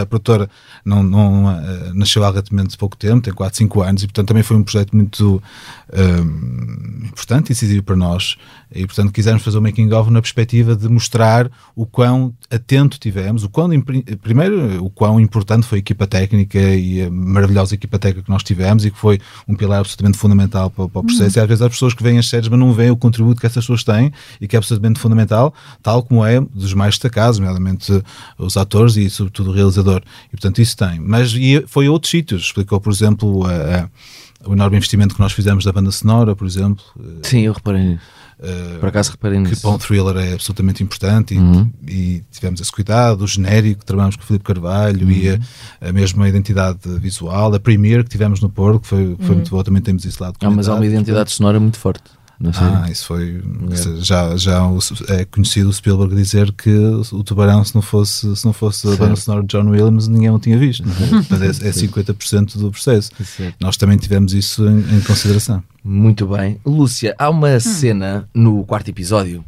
a produtora não, não uh, nasceu há relativamente pouco tempo, tem 4, 5 anos, e portanto também foi um projeto muito uh, importante e decisivo para nós. E portanto quisemos fazer o making of na perspectiva de mostrar o quão atento tivemos, o quão, primeiro, o quão importante foi a equipa técnica e a maravilhosa equipa técnica que nós tivemos e que foi um pilar absolutamente fundamental para, para o processo. Uhum. E às vezes há pessoas que veem as séries, mas não veem o contributo que essas pessoas têm e que é absolutamente fundamental, tal como é dos mais destacados, nomeadamente os atores e sobretudo o realizador. E portanto isso tem. Mas foi a outros sítios, explicou, por exemplo, a, a o enorme investimento que nós fizemos da banda sonora, por exemplo. Sim, eu reparei nisso. Uh, por acaso reparei nisso. Que para um thriller é absolutamente importante e, uhum. e, tivemos esse cuidado, o genérico, trabalhamos com o Filipe Carvalho uhum. e a, a, mesma identidade visual, a Premiere que tivemos no Porto, que foi, foi uhum. muito boa, também temos isso lá. Ah, mas há uma identidade sonora muito forte. Ah, isso foi. É. Já, já é conhecido o Spielberg dizer que o Tubarão, se não fosse, se não fosse a banda sonora de John Williams, ninguém o tinha visto. é, é 50% do processo. Certo. Nós também tivemos isso em, em, consideração. Muito bem. Lúcia, há uma hum. cena no quarto episódio,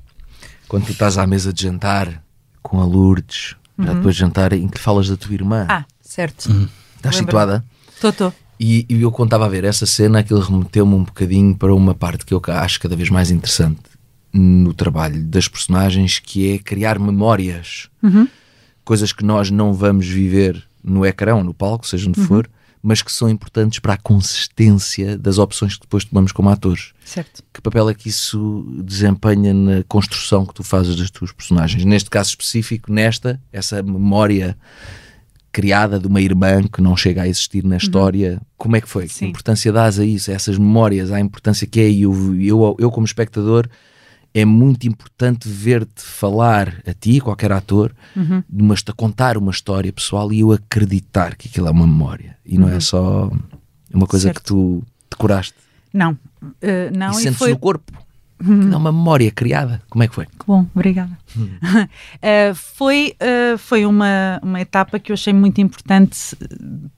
quando tu estás à mesa de jantar com a Lourdes, já uhum. depois de jantar, em que falas da tua irmã. Ah, certo. Uhum. Estás situada? Estou, estou. E, e eu contava a ver essa cena, aquilo remeteu-me um bocadinho para uma parte que eu acho cada vez mais interessante no trabalho das personagens, que é criar memórias. Uhum. Coisas que nós não vamos viver no ecrã, no palco, seja onde uhum. for, mas que são importantes para a consistência das opções que depois tomamos como atores. Certo. Que papel é que isso desempenha na construção que tu fazes das tuas personagens? Neste caso específico, nesta, essa memória criada de uma irmã que não chega a existir na uhum. história. Uhum. Como é que foi? Sim. Que importância dás a isso, a essas memórias, à importância que é? E eu, eu, eu, como espectador, é muito importante ver-te falar a ti, qualquer ator, uhum. de uma, contar uma história pessoal e eu acreditar que aquilo é uma memória e não é uhum. só uma coisa certo. que tu decoraste. Não, uh, não. E, e sentes foi... no corpo. Hum. É uma memória criada. Como é que foi? Que bom, obrigada. Hum. uh, foi uh, foi uma, uma etapa que eu achei muito importante,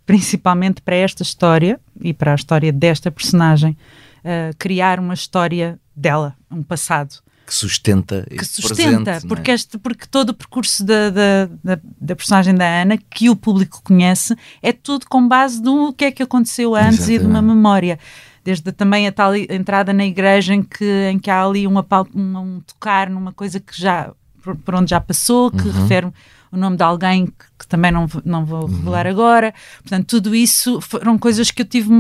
principalmente para esta história e para a história desta personagem. Uh, criar uma história dela, um passado. Que sustenta Que sustenta, presente, é? porque, é? este, porque todo o percurso da, da, da, da, personagem da Ana, que o público conhece, é tudo com base do que é que aconteceu antes Exatamente. e de uma memória desde também a tal entrada na igreja em que, em que há ali um, um, um tocar numa coisa que já por, por onde já passou, que uhum. refere o nome de alguém que, que também não, não vou uhum. revelar uhum. agora. Portanto, tudo isso foram coisas que eu tive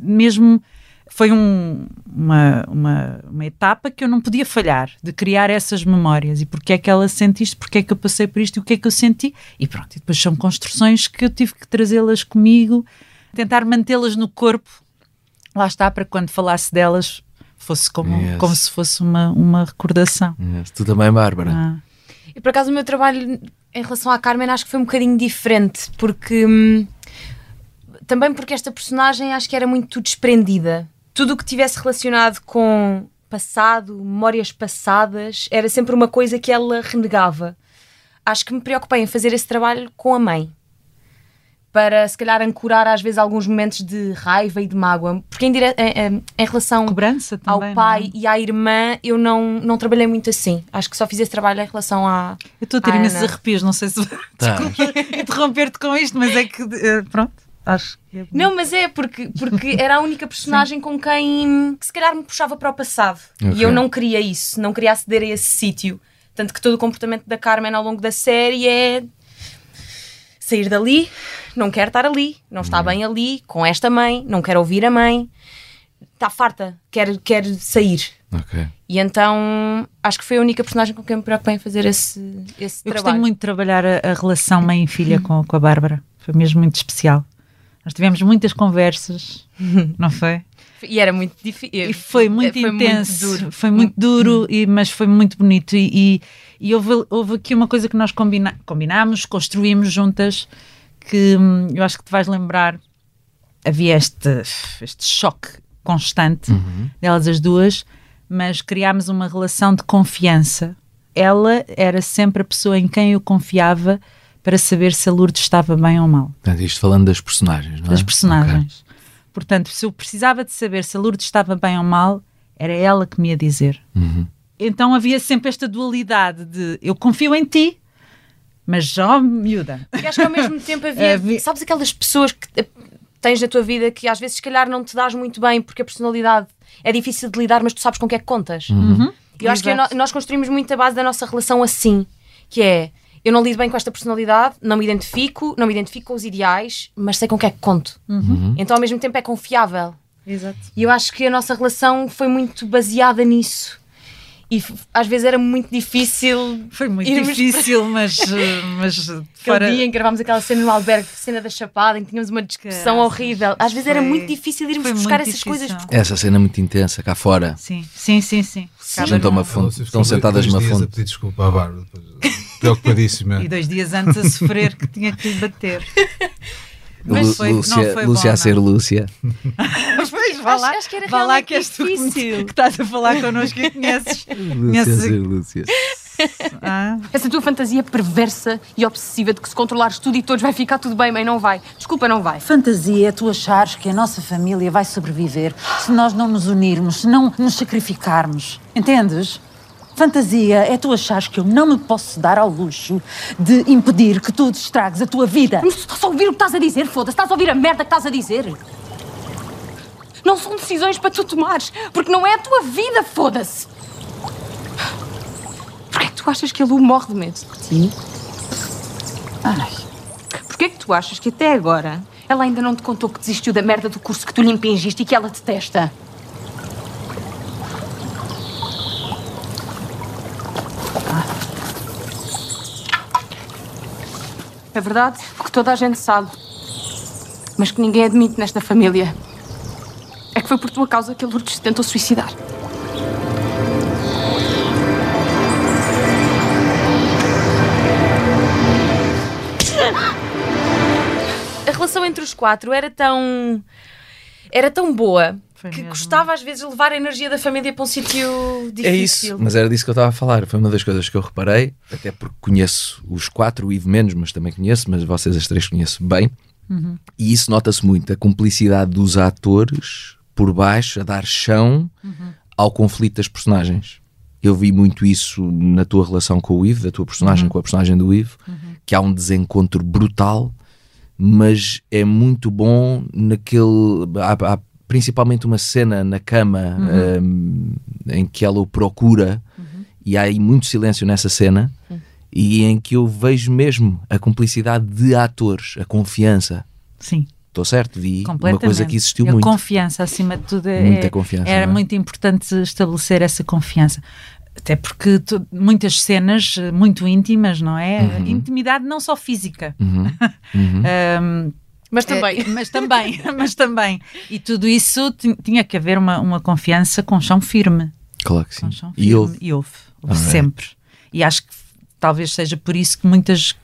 mesmo. Foi um, uma, uma, uma etapa que eu não podia falhar de criar essas memórias e porque é que ela sente isto, porque é que eu passei por isto e o que é que eu senti. E pronto, e depois são construções que eu tive que trazê-las comigo, tentar mantê-las no corpo. Lá está, para quando falasse delas fosse como, yes. como se fosse uma, uma recordação. Yes. Tu também, Bárbara. Ah. E por acaso o meu trabalho em relação à Carmen acho que foi um bocadinho diferente, porque hum, também porque esta personagem acho que era muito desprendida. Tudo o que tivesse relacionado com passado, memórias passadas, era sempre uma coisa que ela renegava. Acho que me preocupei em fazer esse trabalho com a mãe para se calhar ancorar às vezes alguns momentos de raiva e de mágoa, porque em, dire... em, em relação Cobrança também, ao pai é? e à irmã eu não, não trabalhei muito assim. Acho que só fiz esse trabalho em relação à. Eu estou a ter imensos arrepios, não sei se tá. interromper-te com isto, mas é que eh, pronto. Acho que é não, mas é porque, porque era a única personagem com quem que se calhar me puxava para o passado. Okay. E eu não queria isso, não queria aceder a esse sítio. Tanto que todo o comportamento da Carmen ao longo da série é sair dali, não quer estar ali, não está bem ali, com esta mãe, não quer ouvir a mãe, está farta, quer, quer sair. Okay. E então acho que foi a única personagem com quem me preocupei em fazer esse, esse Eu trabalho. gostei muito de trabalhar a, a relação mãe e filha com, com a Bárbara, foi mesmo muito especial. Nós tivemos muitas conversas, não foi? E era muito difícil. E foi muito foi intenso, muito duro. foi muito duro, e, mas foi muito bonito. E, e, e houve, houve aqui uma coisa que nós combina, combinámos, construímos juntas, que hum, eu acho que te vais lembrar. Havia este, este choque constante uhum. delas as duas, mas criámos uma relação de confiança. Ela era sempre a pessoa em quem eu confiava para saber se a Lourdes estava bem ou mal. Portanto, isto falando das personagens, não é? Das personagens. Okay. Portanto, se eu precisava de saber se a Lourdes estava bem ou mal, era ela que me ia dizer. Uhum. Então havia sempre esta dualidade de eu confio em ti, mas ó, oh, miúda. E acho que ao mesmo tempo havia. sabes aquelas pessoas que tens na tua vida que às vezes, se calhar, não te dás muito bem porque a personalidade é difícil de lidar, mas tu sabes com o que é que contas. Uhum. E eu acho que nós construímos muito a base da nossa relação assim, que é eu não lido bem com esta personalidade, não me identifico, não me identifico com os ideais, mas sei com o que é que conto. Uhum. Então ao mesmo tempo é confiável. Exato. E eu acho que a nossa relação foi muito baseada nisso. E às vezes era muito difícil. Foi muito difícil, para... mas. mas fora... dia em que gravámos aquela cena no albergue, cena da Chapada, em que tínhamos uma discussão que... horrível. Às vezes foi... era muito difícil irmos buscar essas difícil. coisas. Essa cena é muito intensa, cá fora. Sim, sim, sim. sim. A uma fonte, estão sentadas numa fonte. pedir desculpa à Bárbara preocupadíssima. E dois dias antes a sofrer que tinha que lhe bater. Mas foi, Lúcia, foi Lúcia bom, a ser não. Lúcia. Mas pois, vá lá, acho, que era vá lá que és difícil. tu que estás a falar connosco e conheces. Lúcia conheces... a ser Lúcia. Ah. Essa tua fantasia perversa e obsessiva de que se controlares tudo e todos vai ficar tudo bem, mãe, não vai. Desculpa, não vai. Fantasia é tu achares que a nossa família vai sobreviver se nós não nos unirmos, se não nos sacrificarmos. Entendes? Fantasia é tu achares que eu não me posso dar ao luxo de impedir que tu estragues a tua vida. Não estás a ouvir o que estás a dizer, foda-se. Estás a ouvir a merda que estás a dizer. Não são decisões para tu tomares, porque não é a tua vida, foda-se. Porquê é que tu achas que a Lu morre de medo de ti? Ai. Porquê é que tu achas que até agora ela ainda não te contou que desistiu da merda do curso que tu lhe impingiste e que ela detesta? É verdade, porque toda a gente sabe. Mas que ninguém admite nesta família. É que foi por tua causa que a Lourdes se tentou suicidar. A relação entre os quatro era tão. era tão boa foi que mesmo. gostava às vezes de levar a energia da família para um sítio difícil. É isso, mas era disso que eu estava a falar. Foi uma das coisas que eu reparei, até porque conheço os quatro, o Ivo menos, mas também conheço, mas vocês as três conheço bem. Uhum. E isso nota-se muito, a cumplicidade dos atores por baixo, a dar chão uhum. ao conflito das personagens. Eu vi muito isso na tua relação com o Ivo, da tua personagem uhum. com a personagem do Ivo, uhum. que há um desencontro brutal, mas é muito bom naquele. Há, há principalmente uma cena na cama Uhum. um, em que ela o procura e há aí muito silêncio nessa cena Uhum. e em que eu vejo mesmo a cumplicidade de atores, a confiança. Sim. Estou certo? Vi uma coisa que existiu a muito. confiança, acima de tudo, é- Muita confiança, era é? muito importante estabelecer essa confiança. Até porque tu- muitas cenas eh, muito íntimas, não é? Uhum. Intimidade não só física. Uhum. Ahm, Mas também. eh, mas também, mas também. E tudo isso ti- tinha que haver uma, uma confiança com chão firme. Claro que sim. Com chão E firme. houve. E houve, houve Ok. sempre. E acho que talvez seja por isso que muitas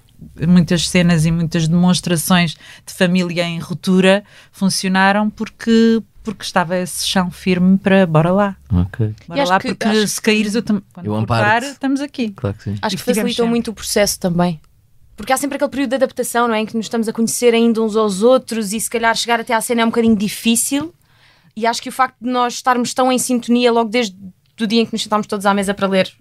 muitas cenas e muitas demonstrações de família em ruptura funcionaram porque porque estava esse chão firme para bora lá. Ok. Bora lá, que- porque se caíres eu também. Quando Eu cortar, estamos aqui. Claro que sim. Acho E que facilitou sempre. muito o processo também. Porque há sempre aquele período de adaptação, não é? Em que nos estamos a conhecer ainda uns aos outros e se calhar chegar até à cena é um bocadinho difícil. E acho que o facto de nós estarmos tão em sintonia logo desde o dia em que nos sentámos todos à mesa para ler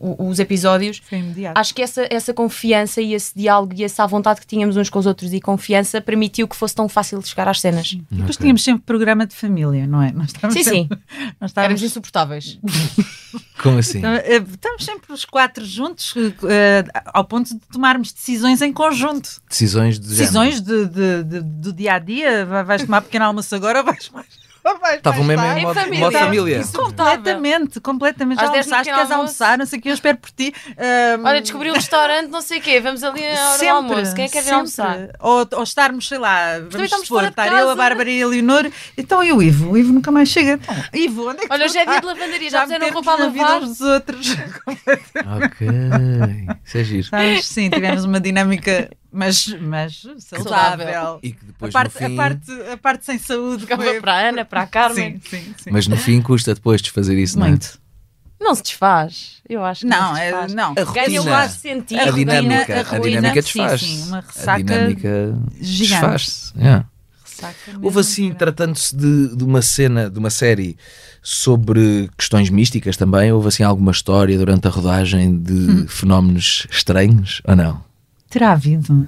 os episódios, Foi imediato. acho que essa, essa confiança e esse diálogo e essa vontade que tínhamos uns com os outros e confiança permitiu que fosse tão fácil de chegar às cenas. E depois tínhamos sempre programa de família, não é? Nós estávamos Sim, sim. sempre, Nós Éramos estávamos, insuportáveis. Como assim? Então, eh, estamos sempre os quatro juntos, eh, ao ponto de tomarmos decisões em conjunto. Decisões de. Decisões de, de- de- do dia a dia. Vai- Vais tomar pequeno almoço agora ou vais mais. Estavam mesmo em modo, família. modo família. Completamente, completamente. Já Às no almoçaste, queres almoçar, não sei o que, eu espero por ti. Ahm, Olha, descobri um restaurante, não sei o quê, vamos ali à hora do almoço. Quem é que quer vir sempre. almoçar? Ou, ou estarmos, sei lá, vamos estamos supor, estar eu, a Bárbara e a Leonor, então e o Ivo? O Ivo nunca mais chega. Ivo, onde é que Olha, hoje é dia estás? de lavandaria, já metemos roupa a lavar? uns dos outros. Ok. Isso é giro. Sabes? Sim, tivemos uma dinâmica, mas, mas saudável. E que depois a, parte, fim- a, parte, a parte sem saúde Ficava foi... para a Ana, para a Carmen. Sim, sim, sim. Mas no fim custa depois desfazer isso, não é? Muito. Não se desfaz. Eu acho que não, Não, se é, desfaz. não. A Ganha rotina. sentido. A, A dinâmica, a a, rotina, dinâmica sim, desfaz. sim, uma a ressaca dinâmica gigante. desfaz-se. yeah. Houve assim, tratando-se de, de uma cena, de uma série sobre questões místicas também, houve assim alguma história durante a rodagem de Hum. fenómenos estranhos ou não? Terá havido.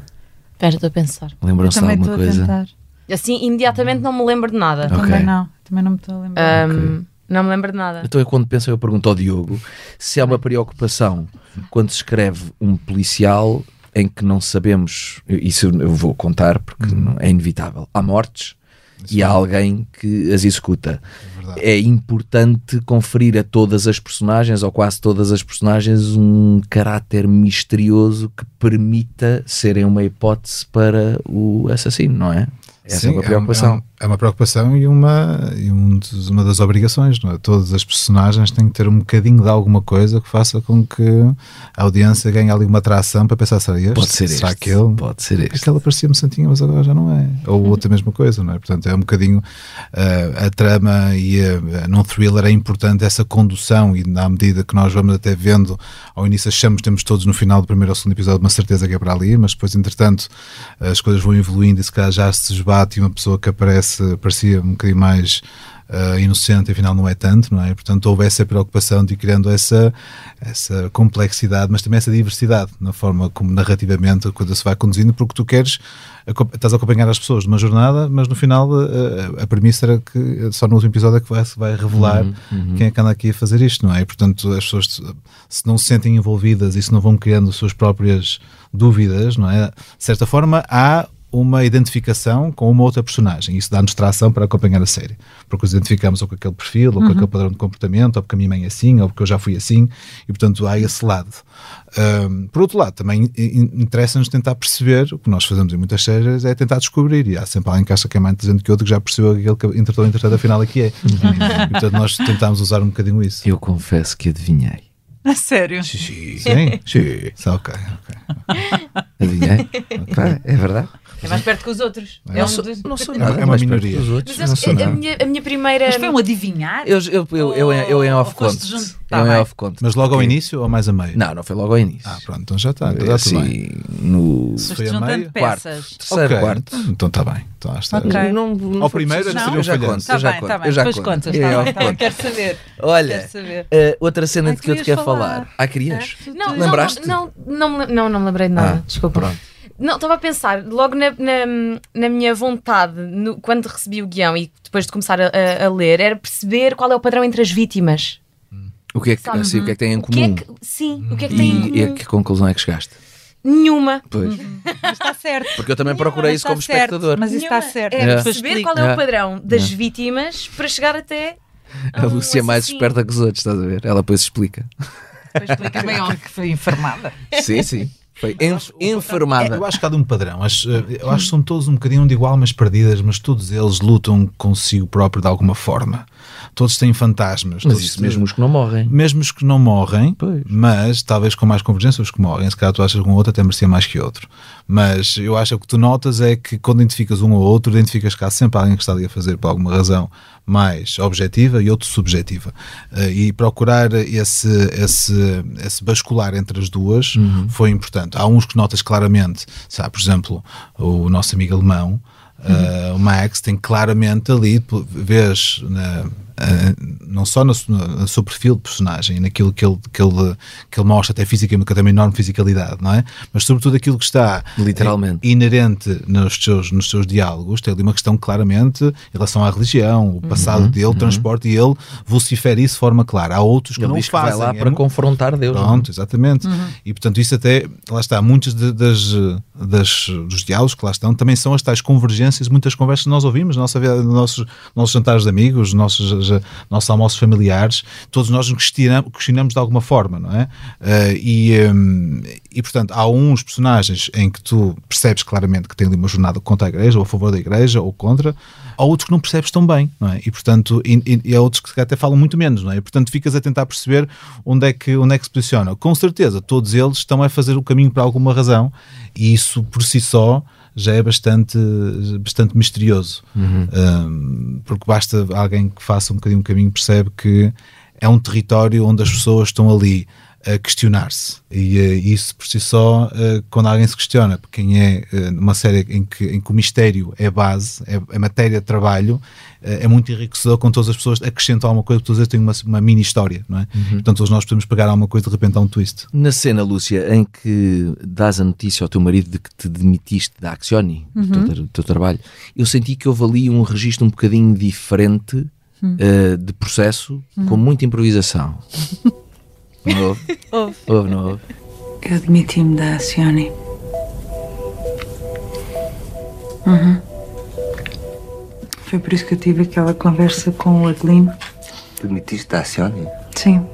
Espera, estou a pensar. Lembram-se de alguma estou a coisa? tentar. Assim, imediatamente não me lembro de nada. Ok. Também não. Também não me estou a lembrar. Ahm, Não me lembro de nada. Então eu quando penso, eu pergunto ao Diogo se há uma preocupação quando se escreve um policial em que não sabemos, isso eu vou contar porque não- é inevitável, há mortes e há alguém que as executa. É importante conferir a todas as personagens, ou quase todas as personagens, um caráter misterioso que permita serem uma hipótese para o assassino, não é? Essa Sim, é uma preocupação. É, um- é uma preocupação e, uma, e um dos- uma das obrigações. Não é? Todas as personagens têm que ter um bocadinho de alguma coisa que faça com que a audiência ganhe ali uma atração para pensar: será este? Pode ser será este, aquele? pode ser este. Aquela parecia-me santinha, mas agora já não é. Ou outra mesma coisa, não é? Portanto, é um bocadinho ah, a trama e ah, num thriller é importante essa condução e na medida que nós vamos até vendo ao início achamos temos todos no final do primeiro ou segundo episódio uma certeza que é para ali, mas depois entretanto as coisas vão evoluindo e se calhar já se esbate e uma pessoa que aparece parecia um bocadinho mais ah, inocente, afinal não é tanto, não é? Portanto, houve essa preocupação de ir criando essa, essa complexidade, mas também essa diversidade na forma como narrativamente a coisa se vai conduzindo, porque tu queres, estás a acompanhar as pessoas numa jornada, mas no final ah, a, a premissa era que só no último episódio é que vai, se vai revelar Uhum, uhum. quem é que anda aqui a fazer isto, não é? E, portanto, as pessoas se não se sentem envolvidas e se não vão criando suas próprias dúvidas, não é? De certa forma, há uma identificação com uma outra personagem. Isso dá-nos tração para acompanhar a série. Porque nos identificamos ou com aquele perfil, ou com Uhum. aquele padrão de comportamento, ou porque a minha mãe é assim, ou porque eu já fui assim, e portanto há esse lado. Ahm, por outro lado, também in- interessa-nos tentar perceber, o que nós fazemos em muitas séries é tentar descobrir, e há sempre alguém que acha que é mais inteligente que outro que já percebeu aquele que entretanto, entretanto afinal aqui é. e portanto nós tentámos usar um bocadinho isso. Eu confesso que adivinhei. A sério? Sim. Sim. Sim. Ok, ok. Adivinhei? Pá, é verdade. É mais perto que os outros. É. É um Não sou- dos- Não sou É nada. uma mais perto minoria. outros. Mas não que a nada. minha, a minha primeira. Mas foi um adivinhar? Eu, eu, eu, eu, em- eu em off conto. Tá Eu em off conto. Mas logo ao início ou mais a meio? Não, não foi logo ao início. Ah, pronto, então já está. Então já tudo bem. assim, no Se foi a juntando meio, quarto, peças. terceiro, quarto. Então está bem. Então, está. Não, não Ao primeiro seria eu já conto, Está eu já bem, conto, está bem. eu já Depois conto. contas. É, Está está. Quero saber. Olha, eh, outra cena de que eu te quero falar. falar. Ah, querias? Não, Lembraste? Não, não, não, me- não, não me lembrei de nada. Ah, Desculpa. pronto. Não, estava a pensar, logo na, na, na minha vontade, no- quando recebi o guião e depois de começar a, a- ler, era perceber qual é o padrão entre as vítimas. O que é que, assim, o que, é que têm em O que é comum? que- sim, o que é que tem em E, e a comum? que conclusão é que chegaste? Nenhuma. Pois. Mas está certo. Porque eu também procurei isso como certo, espectador. Mas isso está Nenhuma. certo. É, É. perceber qual é É. o padrão das É. vítimas para chegar até. A Lúcia é mais esperta que os outros, estás a ver? Ela depois explica. Explica bem onde que foi informada. Sim, sim. Foi enf- enfermada. Eu acho que há de um padrão. Acho, eh, eu acho que são todos um bocadinho de igual, mas perdidas, mas todos eles lutam consigo próprio de alguma forma. Todos têm fantasmas. Mas isso mesmo os que não morrem. Mesmo os que não morrem, mas talvez com mais convergência os que morrem. Se calhar tu achas que um outro até merecia mais que outro. Mas eu acho que o que tu notas é que quando identificas um ou outro, identificas há sempre alguém que está ali a fazer por alguma razão mais objetiva e outro subjetiva. Eh, e procurar esse, esse, esse bascular entre as duas foi importante. Há uns que notas claramente, sabe, por exemplo, o nosso amigo alemão. eh, o Max tem claramente ali, vês na, eh, não só no, no- seu perfil de personagem, naquilo que ele, que ele, que ele mostra, até fisicamente, que tem uma enorme fisicalidade, não é? Mas sobretudo aquilo que está Literalmente. eh, inerente nos seus, nos seus diálogos, tem ali uma questão claramente em relação à religião, o passado dele, o transporte, e ele vocifera isso de forma clara. Há outros que Ele não diz o que vai fazem. lá é para confrontar Deus. não é? Pronto, exatamente. E portanto, isso até, lá está, muitos de- das, das, dos diálogos que lá estão também são as tais convergências, muitas conversas que nós ouvimos nossa nossos, nossos jantares de amigos, nossos, já- nossos almoços familiares, todos nós nos questionamos, questionamos de alguma forma, não é? Eh, e, hum, e portanto, há uns personagens em que tu percebes claramente que tem ali uma jornada contra a igreja, ou a favor da igreja, ou contra. Há outros que não percebes tão bem, não é? E portanto, e, e- há outros que até falam muito menos, não é? E portanto, ficas a tentar perceber onde é que, onde é que se posiciona. Com certeza, todos eles estão a fazer o caminho para alguma razão, e isso por si só já é bastante, bastante misterioso. Um, porque basta alguém que faça um bocadinho o caminho percebe que é um território onde as pessoas estão ali a questionar-se. E eh, isso por si só, eh, quando alguém se questiona, porque quem é eh, numa série em que, em que o mistério é base, é, é matéria de trabalho, é muito enriquecedor quando todas as pessoas acrescentam alguma coisa, todas eles têm uma, uma mini história, não é? Portanto, todos nós podemos pegar alguma coisa de repente há um twist. Na cena, Lúcia, em que dás a notícia ao teu marido de que te demitiste da Accioni, do teu, Uhum. do teu trabalho, eu senti que houve ali um registro um bocadinho diferente Hum. eh, de processo, Hum. com muita improvisação. Não houve? Houve. Houve, não houve? Eu demiti-me da Acione. Uhum. Foi por isso que eu tive aquela conversa com o Adelino. Demitiste da Acione? Sim,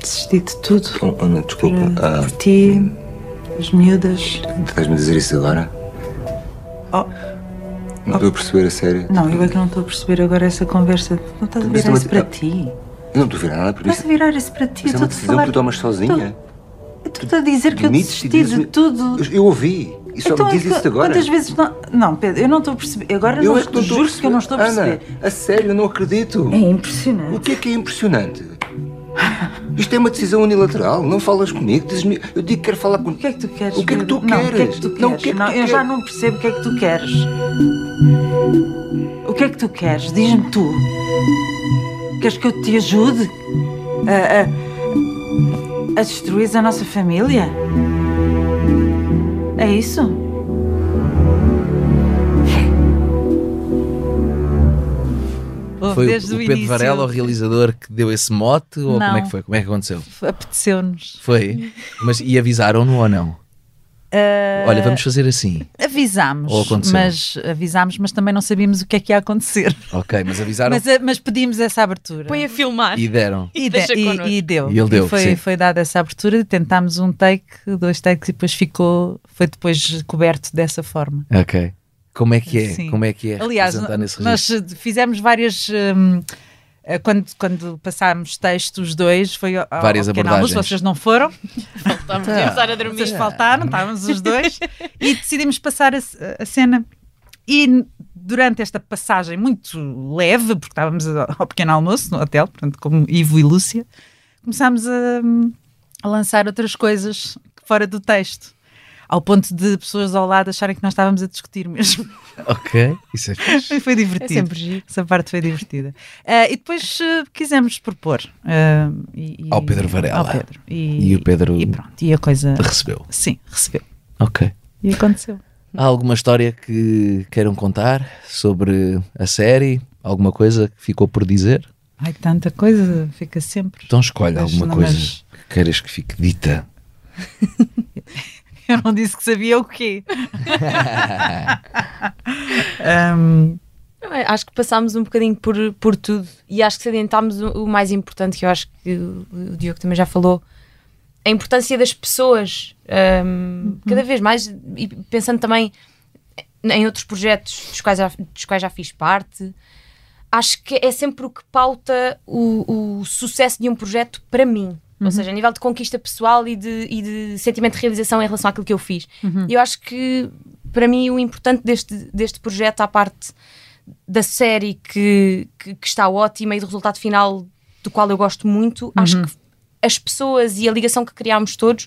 desisti de tudo. Oh, oh, não, desculpa. Para- Ah, Por ti, as miúdas. Estás-me a dizer isso agora? Oh. Não estou a perceber a sério. Não, eu é que não estou a perceber agora essa conversa. Não estás a também- isso para ti. Eu não estou a virar nada por Estás isso. a virar isso para ti. Isso é uma decisão que falar. tu tomas sozinha. Eu estou a dizer que eu desisti de tudo. Eu, eu ouvi. E só Então, me diz é isso que- agora. Quantas vezes não... Não, Pedro, eu não estou a perceber. Agora Eu não, é que não estou juro que eu não estou a perceber. Ana, a sério, eu não acredito. É impressionante. O que é que é impressionante? Isto é uma decisão unilateral. Não falas comigo. dizes-me- Eu digo que quero falar contigo. O que é que tu queres? O que é que tu Pedro? Não, o que é que queres? tu queres? Não, que é que Não, tu eu queres? já não percebo o que é que tu queres. O que é que tu queres? Diz-me tu. Queres que eu te ajude a, a, a destruir a nossa família? É isso? Foi o, desde o o Pedro início. Varela, o realizador, que deu esse mote? Ou Não. como é que foi? Como é que aconteceu? Apeteceu-nos. Foi? Mas e avisaram-no ou não? Ah, Olha, vamos fazer assim. Avisámos, Ou aconteceu? mas avisámos, mas também não sabíamos o que é que ia acontecer. Ok, mas avisaram Mas, ah, mas pedimos essa abertura. Põe a filmar. e deram. E, de- Deixa e- e deu. E ele deu, foi, sim. foi dada essa abertura, tentámos um take, dois takes e depois ficou, foi depois coberto dessa forma. Ok. Como é que é? Sim. Como é que é Aliás, nós eh, fizemos várias. hum, eh, quando, quando passámos textos dois, foi ao, ao Várias pequeno almoço, abordagens. vocês não foram. Estamos Tá. a a dormir. Vocês faltaram, estávamos os dois e decidimos passar a, a cena. E durante esta passagem muito leve, porque estávamos ao pequeno almoço no hotel, portanto, como Ivo e Lúcia, começámos a, a lançar outras coisas fora do texto. Ao ponto de pessoas ao lado acharem que nós estávamos a discutir mesmo. Ok, isso é fixe. foi divertido. É sempre giro. Essa parte foi divertida. Ah, e depois ah, quisemos propor. ah, e- e- Ao Pedro Varela. Ao Pedro. E, E o Pedro E pronto, e a coisa. recebeu. Sim, recebeu. Ok. E aconteceu. Há alguma história que queiram contar sobre a série? Alguma coisa que ficou por dizer? Ai, tanta coisa, fica sempre. Então escolhe alguma coisa mas- que queiras que fique dita. Eu não disse que sabia o quê. Não é? Acho que passámos um bocadinho por, por tudo e acho que salientámos o, o mais importante, que eu acho que o, o Diogo também já falou, a importância das pessoas, hum, cada vez mais, e pensando também em outros projetos dos quais já, dos quais já fiz parte, acho que é sempre o que pauta o, o sucesso de um projeto para mim. Ou Uhum. seja, a nível de conquista pessoal e de, e de sentimento de realização em relação àquilo que eu fiz. Uhum. Eu acho que, para mim, o importante deste, deste projeto, à parte da série que, que, que está ótima e do resultado final do qual eu gosto muito, acho que as pessoas e a ligação que criámos todos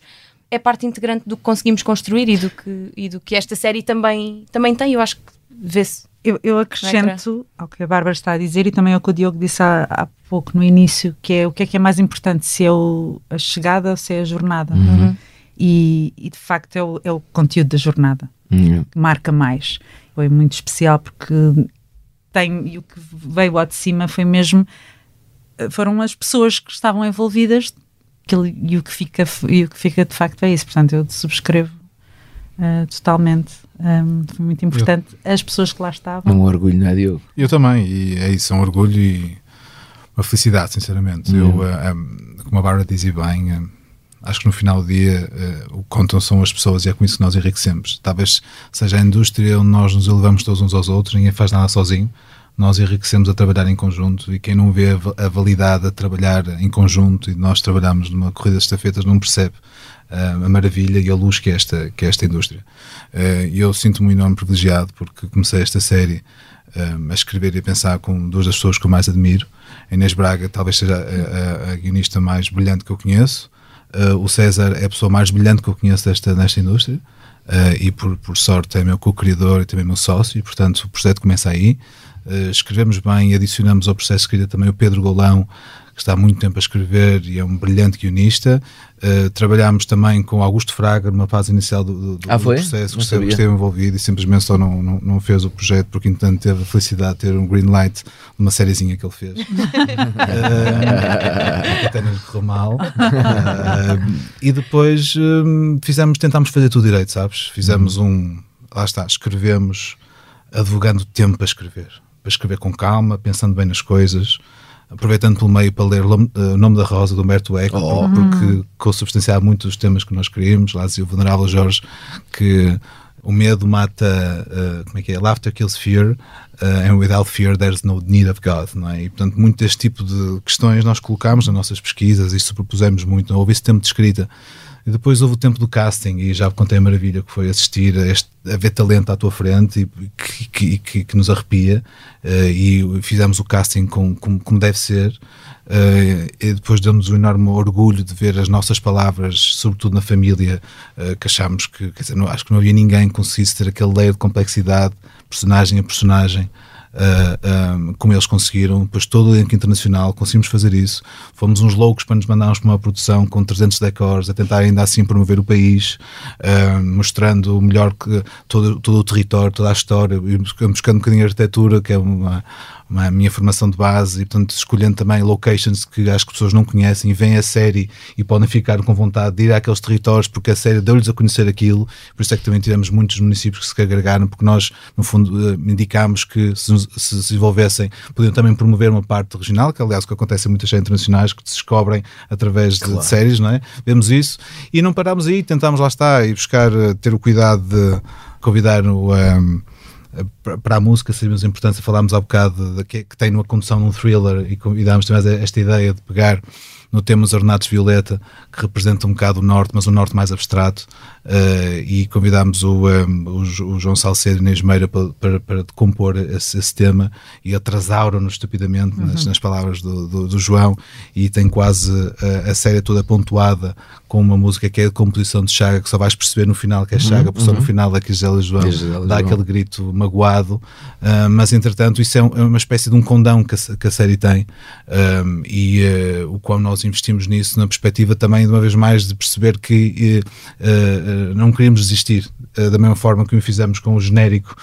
é parte integrante do que conseguimos construir e do que, e do que esta série também, também tem. Eu acho que vê-se. Eu, eu acrescento ao que a Bárbara está a dizer e também ao que o Diogo disse há, há pouco no início, que é o que é que é mais importante, se é o- a chegada ou se é a jornada. Uhum. E, e, de facto é o, é o conteúdo da jornada Uhum. que marca mais. Foi muito especial porque tem, e o que veio ao de cima foi mesmo eh, foram as pessoas que estavam envolvidas aquilo- e, o que fica, e o que fica de facto é isso. Portanto, eu subscrevo eh, totalmente. Um, foi muito importante as pessoas que lá estavam. Um orgulho, não é, Diogo? Eu também, e é isso, é um orgulho e uma felicidade, sinceramente. Uhum. Eu, eh, em, como a Bárbara dizia bem, eh, acho que no final do dia eh, o que contam são as pessoas e é com isso que nós enriquecemos. Talvez seja a indústria onde nós nos elevamos todos uns aos outros, ninguém faz nada sozinho. Nós enriquecemos a trabalhar em conjunto e quem não vê a va- a validade a trabalhar em conjunto e nós trabalhamos numa corrida de estafetas não percebe eh, a maravilha e a luz que é esta, que é esta indústria. Eh, E eu sinto-me um enorme privilegiado porque comecei esta série eh, a escrever e a pensar com duas das pessoas que eu mais admiro. A Inês Braga talvez seja a, a- a guionista mais brilhante que eu conheço. Eh, o César é a pessoa mais brilhante que eu conheço desta, nesta indústria. Eh, e por, por sorte é meu co-criador e também meu sócio, e portanto o projeto começa aí. Eh, escrevemos bem e adicionamos ao processo de escrita também o Pedro Golão, que está há muito tempo a escrever e é um brilhante guionista. Eh, trabalhámos também com Augusto Fraga numa fase inicial do, do- do Ah, foi? processo, que esteve, que esteve envolvido e simplesmente só não, não, não fez o projeto porque, entanto, teve a felicidade de ter um green light de uma sériezinha que ele fez. Que até não correu mal. Eh, e depois hum, fizemos, tentámos fazer tudo direito, sabes? Fizemos um. Lá está, escrevemos advogando tempo para escrever. Para escrever com calma, pensando bem nas coisas, aproveitando pelo meio para ler Lom- eh, O Nome da Rosa, do Humberto Eco, Oh. porque consubstanciava muito dos temas que nós queríamos. Lá dizia o Venerável Jorge que o medo mata, eh, como é que é? Laughter kills fear, eh, and without fear there's no need of God, não é? E portanto, muito deste tipo de questões nós colocámos nas nossas pesquisas e propusemos muito. Houve esse tempo de escrita. E depois houve o tempo do casting e já contei a maravilha que foi assistir a, este, a ver talento à tua frente e que, que, que, que nos arrepia eh, e fizemos o casting com, com- como deve ser eh, e depois deu-nos um enorme orgulho de ver as nossas palavras, sobretudo na família, eh, que achámos que, quer dizer, não, acho que não havia ninguém que conseguisse ter aquele layer de complexidade, personagem a personagem, uh, um, como eles conseguiram, depois todo o elenco internacional, conseguimos fazer isso. Fomos uns loucos para nos mandarmos para uma produção com 300 decors, a tentar ainda assim promover o país, uh, mostrando o melhor que todo, todo o território, toda a história, buscando um bocadinho a arquitetura, que é uma a minha formação de base, e portanto escolhendo também locations que acho que as pessoas não conhecem e veem a série e podem ficar com vontade de ir àqueles territórios porque a série deu-lhes a conhecer aquilo, por isso é que também tivemos muitos municípios que se agregaram, porque nós, no fundo, eh, indicámos que se, se se desenvolvessem, podiam também promover uma parte regional, que aliás o que acontece em muitas séries internacionais que se descobrem através de, Claro. de séries, não é? Vemos isso e não parámos aí, tentámos lá estar e buscar, eh, ter o cuidado de convidar o. ehm, para- para a música sabemos a importância, falámos há bocado de, que, que tem numa condução num thriller e convidámos também esta ideia de pegar no tema os Ornatos Violeta, que representa um bocado o norte, mas o norte mais abstrato, eh, e convidámos o, um, o, Jo- o João Salcedo e Inês Meira para, para, para compor esse, esse tema e atrasaram-nos estupidamente nas, Uhum. nas palavras do, do, do João e tem quase a, a série toda pontuada com uma música que é de composição de Chaga, que só vais perceber no final que é Chaga, Uhum, porque só no uhum. final é que Gisela João Gisela dá João. aquele grito magoado, ah, mas entretanto isso é, um- é uma espécie de um condão que a, que a série tem um, e ah, o qual nós nós investimos nisso na perspectiva também, de uma vez mais, de perceber que uh, uh, não queríamos desistir. Uh, da mesma forma que o fizemos com o genérico,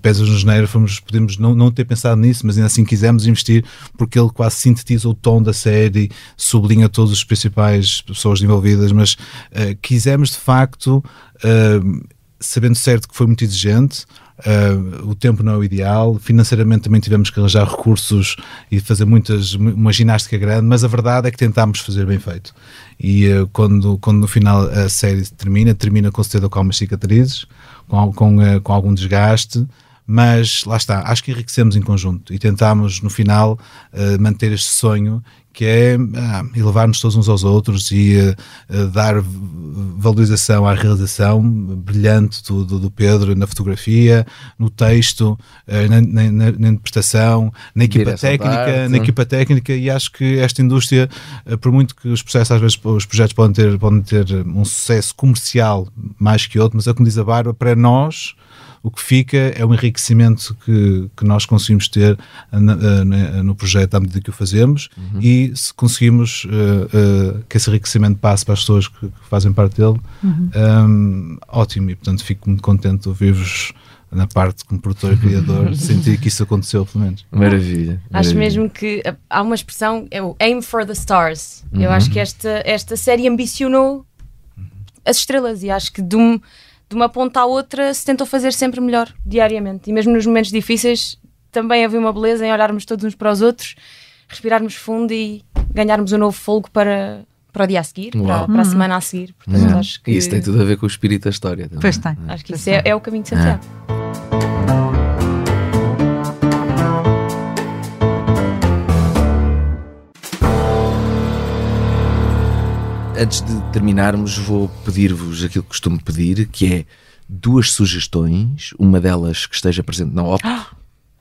Pesas no Genérico, fomos, podemos não, não ter pensado nisso, mas ainda assim quisemos investir porque ele quase sintetiza o tom da série, sublinha todas as principais pessoas envolvidas, mas quisemos de facto, sabendo certo que foi muito exigente, Uh, o tempo não é o ideal, financeiramente também tivemos que arranjar recursos e fazer muitas, uma ginástica grande, mas a verdade é que tentámos fazer bem feito. E uh, quando, quando no final a série termina, termina com certeza com algumas cicatrizes, com, com, uh, com algum desgaste, mas lá está, acho que enriquecemos em conjunto e tentámos no final manter este sonho que é ah, elevar-nos todos uns aos outros e uh, dar valorização à realização brilhante do, do, do Pedro na fotografia, no texto, uh, na, na, na, interpretação, na equipa Direção técnica, na equipa técnica e acho que esta indústria, uh, por muito que os processos às vezes os projetos podem ter, podem ter um sucesso comercial mais que outro, mas é como diz a Bárbara, para nós o que fica é o enriquecimento que, que nós conseguimos ter no projeto à medida que o fazemos uhum. e se conseguimos uh, uh, que esse enriquecimento passe para as pessoas que, que fazem parte dele, uhum. um, ótimo. E portanto fico muito contente de ouvir-vos na parte como produtor e criador, sentir que isso aconteceu, pelo menos. Maravilha. Acho maravilha. mesmo que há uma expressão, é o aim for the stars. Uhum. Eu acho que esta, esta série ambicionou as estrelas e acho que de um de uma ponta à outra se tentou fazer sempre melhor, diariamente. E mesmo nos momentos difíceis também havia uma beleza em olharmos todos uns para os outros, respirarmos fundo e ganharmos um novo fogo para, para o dia a seguir, para, para, a semana a seguir. Portanto, uhum. acho que... Isso tem tudo a ver com o espírito da história. Também. Pois tem. Acho que isso é, é, o caminho de Santiago. Antes de terminarmos, vou pedir-vos aquilo que costumo pedir, que é duas sugestões, uma delas que esteja presente na OP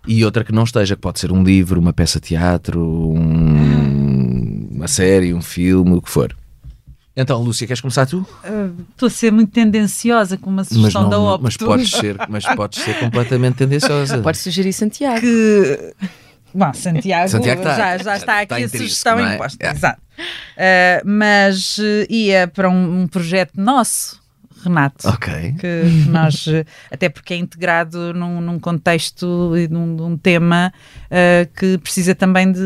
e outra que não esteja, que pode ser um livro, uma peça de teatro, um, uma série, um filme, o que for. Então, Lúcia, queres começar tu? Estou uh, a ser muito tendenciosa com uma sugestão não, da OP. Mas podes, ser, mas podes ser completamente tendenciosa. Pode sugerir Santiago. Que Bom, Santiago, Santiago tá, já, já está aqui está a sugestão é? imposta. Yeah. Exato. Uh, mas uh, ia para um, um, projeto nosso, Renato. Ok. Que nós, uh, até porque é integrado num, num contexto e num, num tema que precisa também de.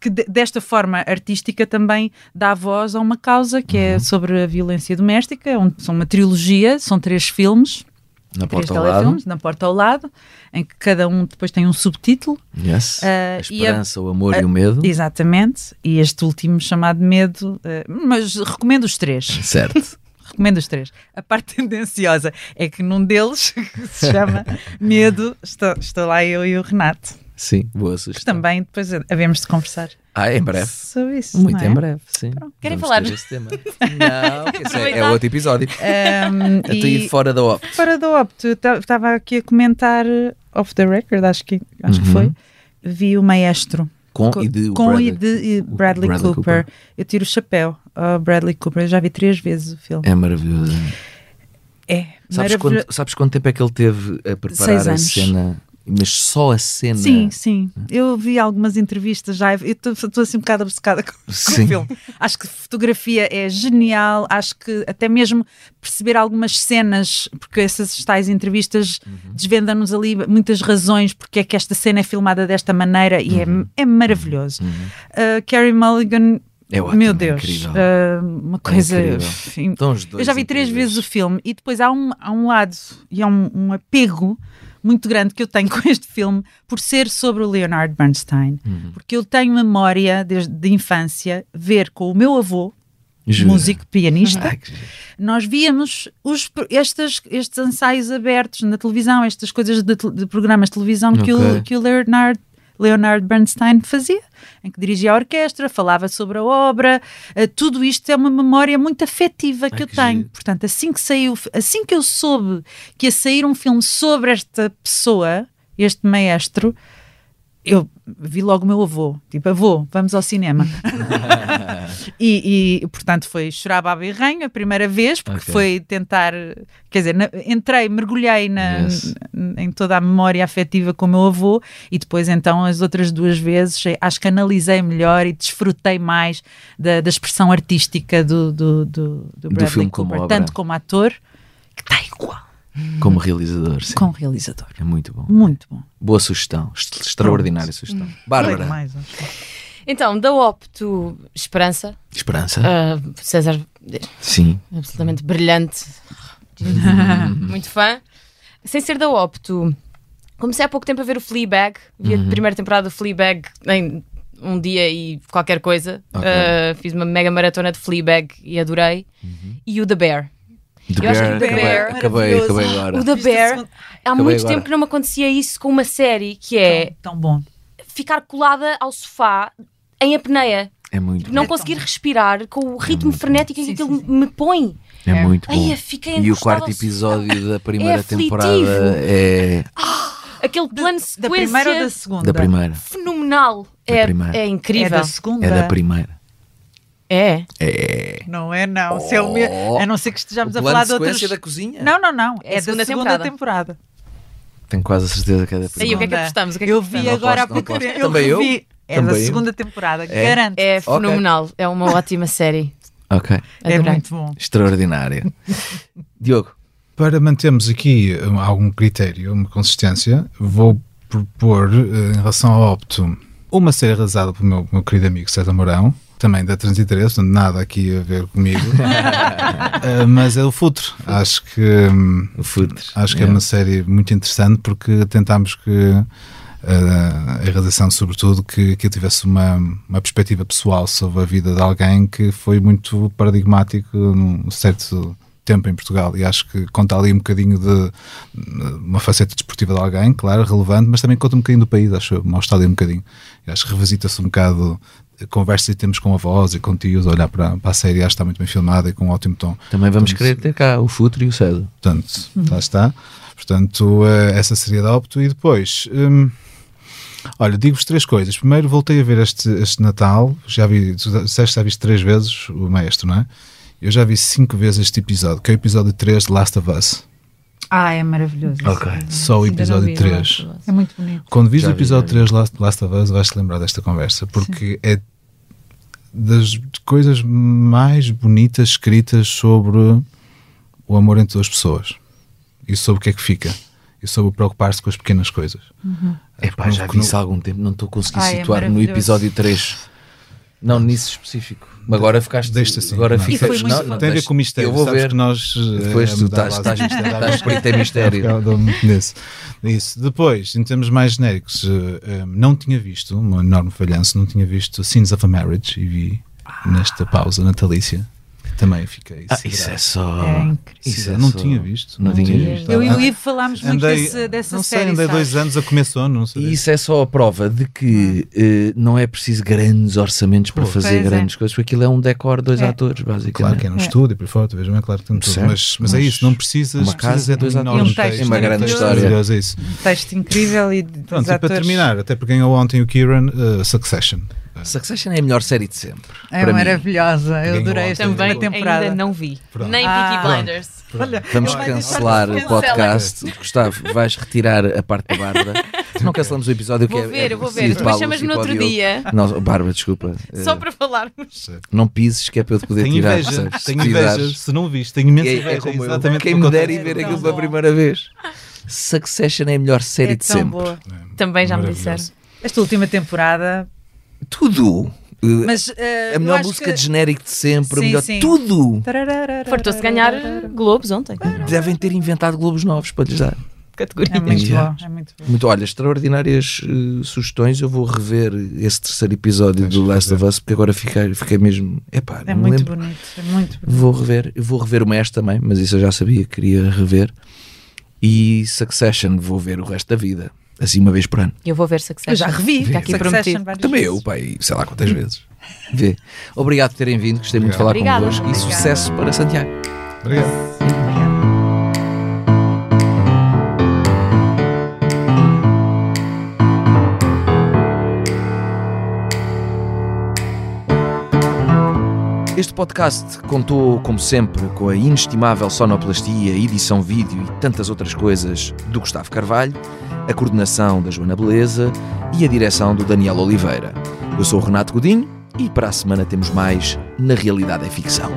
que de, desta forma artística também dá voz a uma causa que é uhum. é sobre a violência doméstica. É um, são uma trilogia, são três filmes na porta ao lado. na porta ao lado, em que cada um depois tem um subtítulo. Yes. Uh, a esperança, a, o amor a, e o medo. Exatamente. E este último chamado Medo, uh, mas recomendo os três. Certo. recomendo os três. A parte tendenciosa é que num deles, que se chama Medo, estou, estou lá eu e o Renato. Sim, boa sugestão. Também depois havemos de conversar. Ah, em breve. Sobre isso. Muito é? em breve, sim. Pronto. Querem falar? Esse tema. Não, esse é, é, outro episódio. Um, Até e fora da Opt. Fora da Opt, estava aqui a comentar off the record, acho que, acho uhum. que foi. Vi o Maestro. Com, com e de, com Bradley, e de Bradley, Bradley Cooper. Cooper. Eu tiro o chapéu ao Bradley Cooper. Eu já vi três vezes o filme. É maravilhoso. É. Sabes, quanto, sabes quanto tempo é que ele teve a preparar a cena? Mas só a cena. Sim, sim. Eu vi algumas entrevistas já, eu estou assim um bocado obcecada com, o filme. Acho que fotografia é genial, acho que até mesmo perceber algumas cenas, porque essas tais entrevistas uhum. desvendam-nos ali muitas razões porque é que esta cena é filmada desta maneira e é, uhum. é, é maravilhoso. Uhum. Uh, Carrie Mulligan é ótimo, Meu Deus, uh, uma coisa. É enfim, eu já vi três vezes o filme e depois há um, há um lado e há um, um apego muito grande que eu tenho com este filme por ser sobre o Leonard Bernstein. Uhum. Porque eu tenho memória desde de infância ver com o meu avô, Jura? músico, pianista, nós víamos os, estes, estes ensaios abertos na televisão, estas coisas de, de programas de televisão okay. que, o, que o Leonard Leonard Bernstein fazia, em que dirigia a orquestra, falava sobre a obra, uh, tudo isto é uma memória muito afetiva que eu que tenho. Giro. Portanto, assim que saiu, assim que eu soube que ia sair um filme sobre esta pessoa, este maestro, eu vi logo o meu avô, tipo, avô, vamos ao cinema. e, e, portanto, foi chorar baba e ranho a primeira vez, porque Ok. foi tentar, quer dizer, na- entrei, mergulhei na, Yes. n- em toda a memória afetiva com o meu avô e depois, então, as outras duas vezes, eh, acho que analisei melhor e desfrutei mais da, da expressão artística do, do, do, do Bradley filme como Cooper, obra. tanto como ator, que está igual. Como realizador, sim. Como realizador. É muito bom. Muito bom. Boa sugestão. Est- Extraordinária sugestão. Bárbara. Mais, Então, da Opto Esperança. Esperança. Ah, César, Sim. absolutamente brilhante. Muito fã. Sem ser da Opto, comecei há pouco tempo a ver o Fleabag. Vi Uhum. a primeira temporada do Fleabag em um dia e qualquer coisa. Ok. Ah, fiz uma mega maratona de Fleabag e adorei. E o The Bear. The Eu acho Bear, que o The acabei- Bear. acabei- acabei agora. O The Bear. Há Acabei muito agora. tempo que não me acontecia isso com uma série que é. Tão, bom. Ficar colada ao sofá em apneia. É muito Não bom. conseguir respirar com o ritmo frenético em que aquilo me põe. É muito bom. Ai, e o quarto episódio da primeira aflitivo. temporada é Aquele plano de Da primeira ou da segunda? da primeira. Fenomenal. Da É, primeira. é incrível. É da segunda? É da primeira. É. É. Não é, não. Se é o me- Oh. A não ser que estejamos O a falar de outras. sequência da cozinha? Não, não, não. É É, a segunda da segunda temporada. temporada. Tenho quase a certeza que é da Aí, o primeira. que é que apostamos? O que é que eu vi agora há pouco tempo. Também eu? revi. É Também da eu? segunda temporada, É? garanto. É fenomenal. É uma ótima série. Ok. É muito bom. Extraordinária. Diogo. Para mantermos aqui um, algum critério, uma consistência, vou propor, eh, em relação ao Opto, uma série realizada pelo meu, meu querido amigo César Mourão, também da 33, portanto, nada aqui a ver comigo, Eh, mas é o Futuro. Acho que, hum, acho que é yeah. uma série muito interessante porque tentámos que eh, a realização, sobretudo, que, que eu tivesse uma, uma perspectiva pessoal sobre a vida de alguém que foi muito paradigmático num certo tempo em Portugal e acho que conta ali um bocadinho de uma faceta desportiva de alguém, claro, relevante, mas também conta um bocadinho do país, acho eu, mostra ali um bocadinho. E acho que revisita-se um bocado conversas que temos com avós e com tios, a olhar para, para a série, acho que está muito bem filmada e com um ótimo tom. Também vamos Portanto, querer ter cá o Futuro e o César. Portanto, lá está. Portanto, eh, essa seria da Opto. E depois, hum, olha, digo-vos três coisas. Primeiro, voltei a ver este, este Natal. Já vi, tu disseste já viste três vezes o Maestro, não é? Eu já vi cinco vezes este episódio, que é o episódio 3 de Last of Us. Ah, é maravilhoso. Ok. Só o episódio vi, 3. É muito bonito. Quando vis o episódio já vi. 3 de Last, Last of Us, vais-te lembrar desta conversa, porque é das coisas mais bonitas escritas sobre o amor entre duas pessoas e sobre o que é que fica e sobre o preocupar-se com as pequenas coisas. Uhum. Epá, já vi isso há algum tempo, não estou a conseguir Ai, é situar no maravilhoso. episódio 3. Não, nisso específico. Agora ficaste. Deixa assim. Agora não, fica, tem- não, não, tem a ver com mistério. Eu vou sabes ver. que nós. eh, Depois tu mudar estás- estás- estás espírito em mistério. Eu dou muito nisso. Isso. Depois, em termos mais genéricos, eh, eh, não tinha visto, um enorme falhanço, não tinha visto Scenes of a Marriage e vi nesta pausa natalícia. Também fiquei. Ah, isso é só. É incrível. Isso é não só- tinha visto. Não, tinha visto. Eu e o Ivo falámos muito Andei- desse- dessa não sei, série. andei dois sabes? anos a comer sono, não sei. E isso é só a prova de que eh, não é preciso grandes orçamentos para Pô, fazer é. grandes coisas, porque aquilo é um decor, dois É. atores, basicamente. Claro que é no É. estúdio, por fora, veja bem, claro que tem tudo. Mas, mas é isso, não precisas. uma casa, precisas é de dois um atores. enorme um texto uma grande história. maravilhoso, é isso. Um texto incrível e Pronto, e para terminar, até porque ganhou ontem o Kieran, uh, Succession. Succession é a melhor série de sempre. É para mim. maravilhosa. Eu adorei esta Também primeira temporada. ainda não vi. Pronto. Nem Ah. Peaky Blinders. Olha, Vamos cancelar o podcast. Gustavo, vais retirar a parte da Bárbara. Não cancelamos o episódio que Vou é- ver, é eu vou ver. Depois chamas-me no outro dia. Não, Bárbara, desculpa. Só Eh, para falarmos. Não pises, que é para eu te poder Tenho tirar. inveja, tenho Se inveja. Se não viste, tenho imensa É- inveja. é como eu. exatamente Quem me der e ver aquilo pela bom. primeira vez. Succession é a melhor série É de tão sempre. boa. Também já me disseram. Esta última temporada. Tudo. Eh, Mas, eh, a melhor música que- de genérico de sempre, a Sim, melhor sim. tudo. Fartou-se ganhar Globos ontem. Devem ter inventado globos novos para lhes dar. Categoria. É muito Yeah. bom. É muito bom. Muito, olha, extraordinárias eh, sugestões. Eu vou rever esse terceiro episódio Tens do Last of. Us porque agora fiquei, fiquei mesmo. Epá, É muito lembro. bonito. É muito bonito. Vou rever, eu vou rever o Mestre também, mas isso eu já sabia que queria rever. E Succession, vou ver o resto da vida, assim uma vez por ano. Eu vou ver Succession. Eu já revi. fica aqui prometido. Também eu, pai, sei lá quantas vezes. Vê. Obrigado por terem vindo, gostei muito de falar Obrigada. convosco Obrigada. e sucesso para Santiago. Obrigado. Obrigado. Este podcast contou, como sempre, com a inestimável sonoplastia, edição vídeo e tantas outras coisas do Gustavo Carvalho a coordenação da Joana Beleza e a direção do Daniel Oliveira. Eu sou o Renato Godinho e para a semana temos mais Na Realidade é Ficção.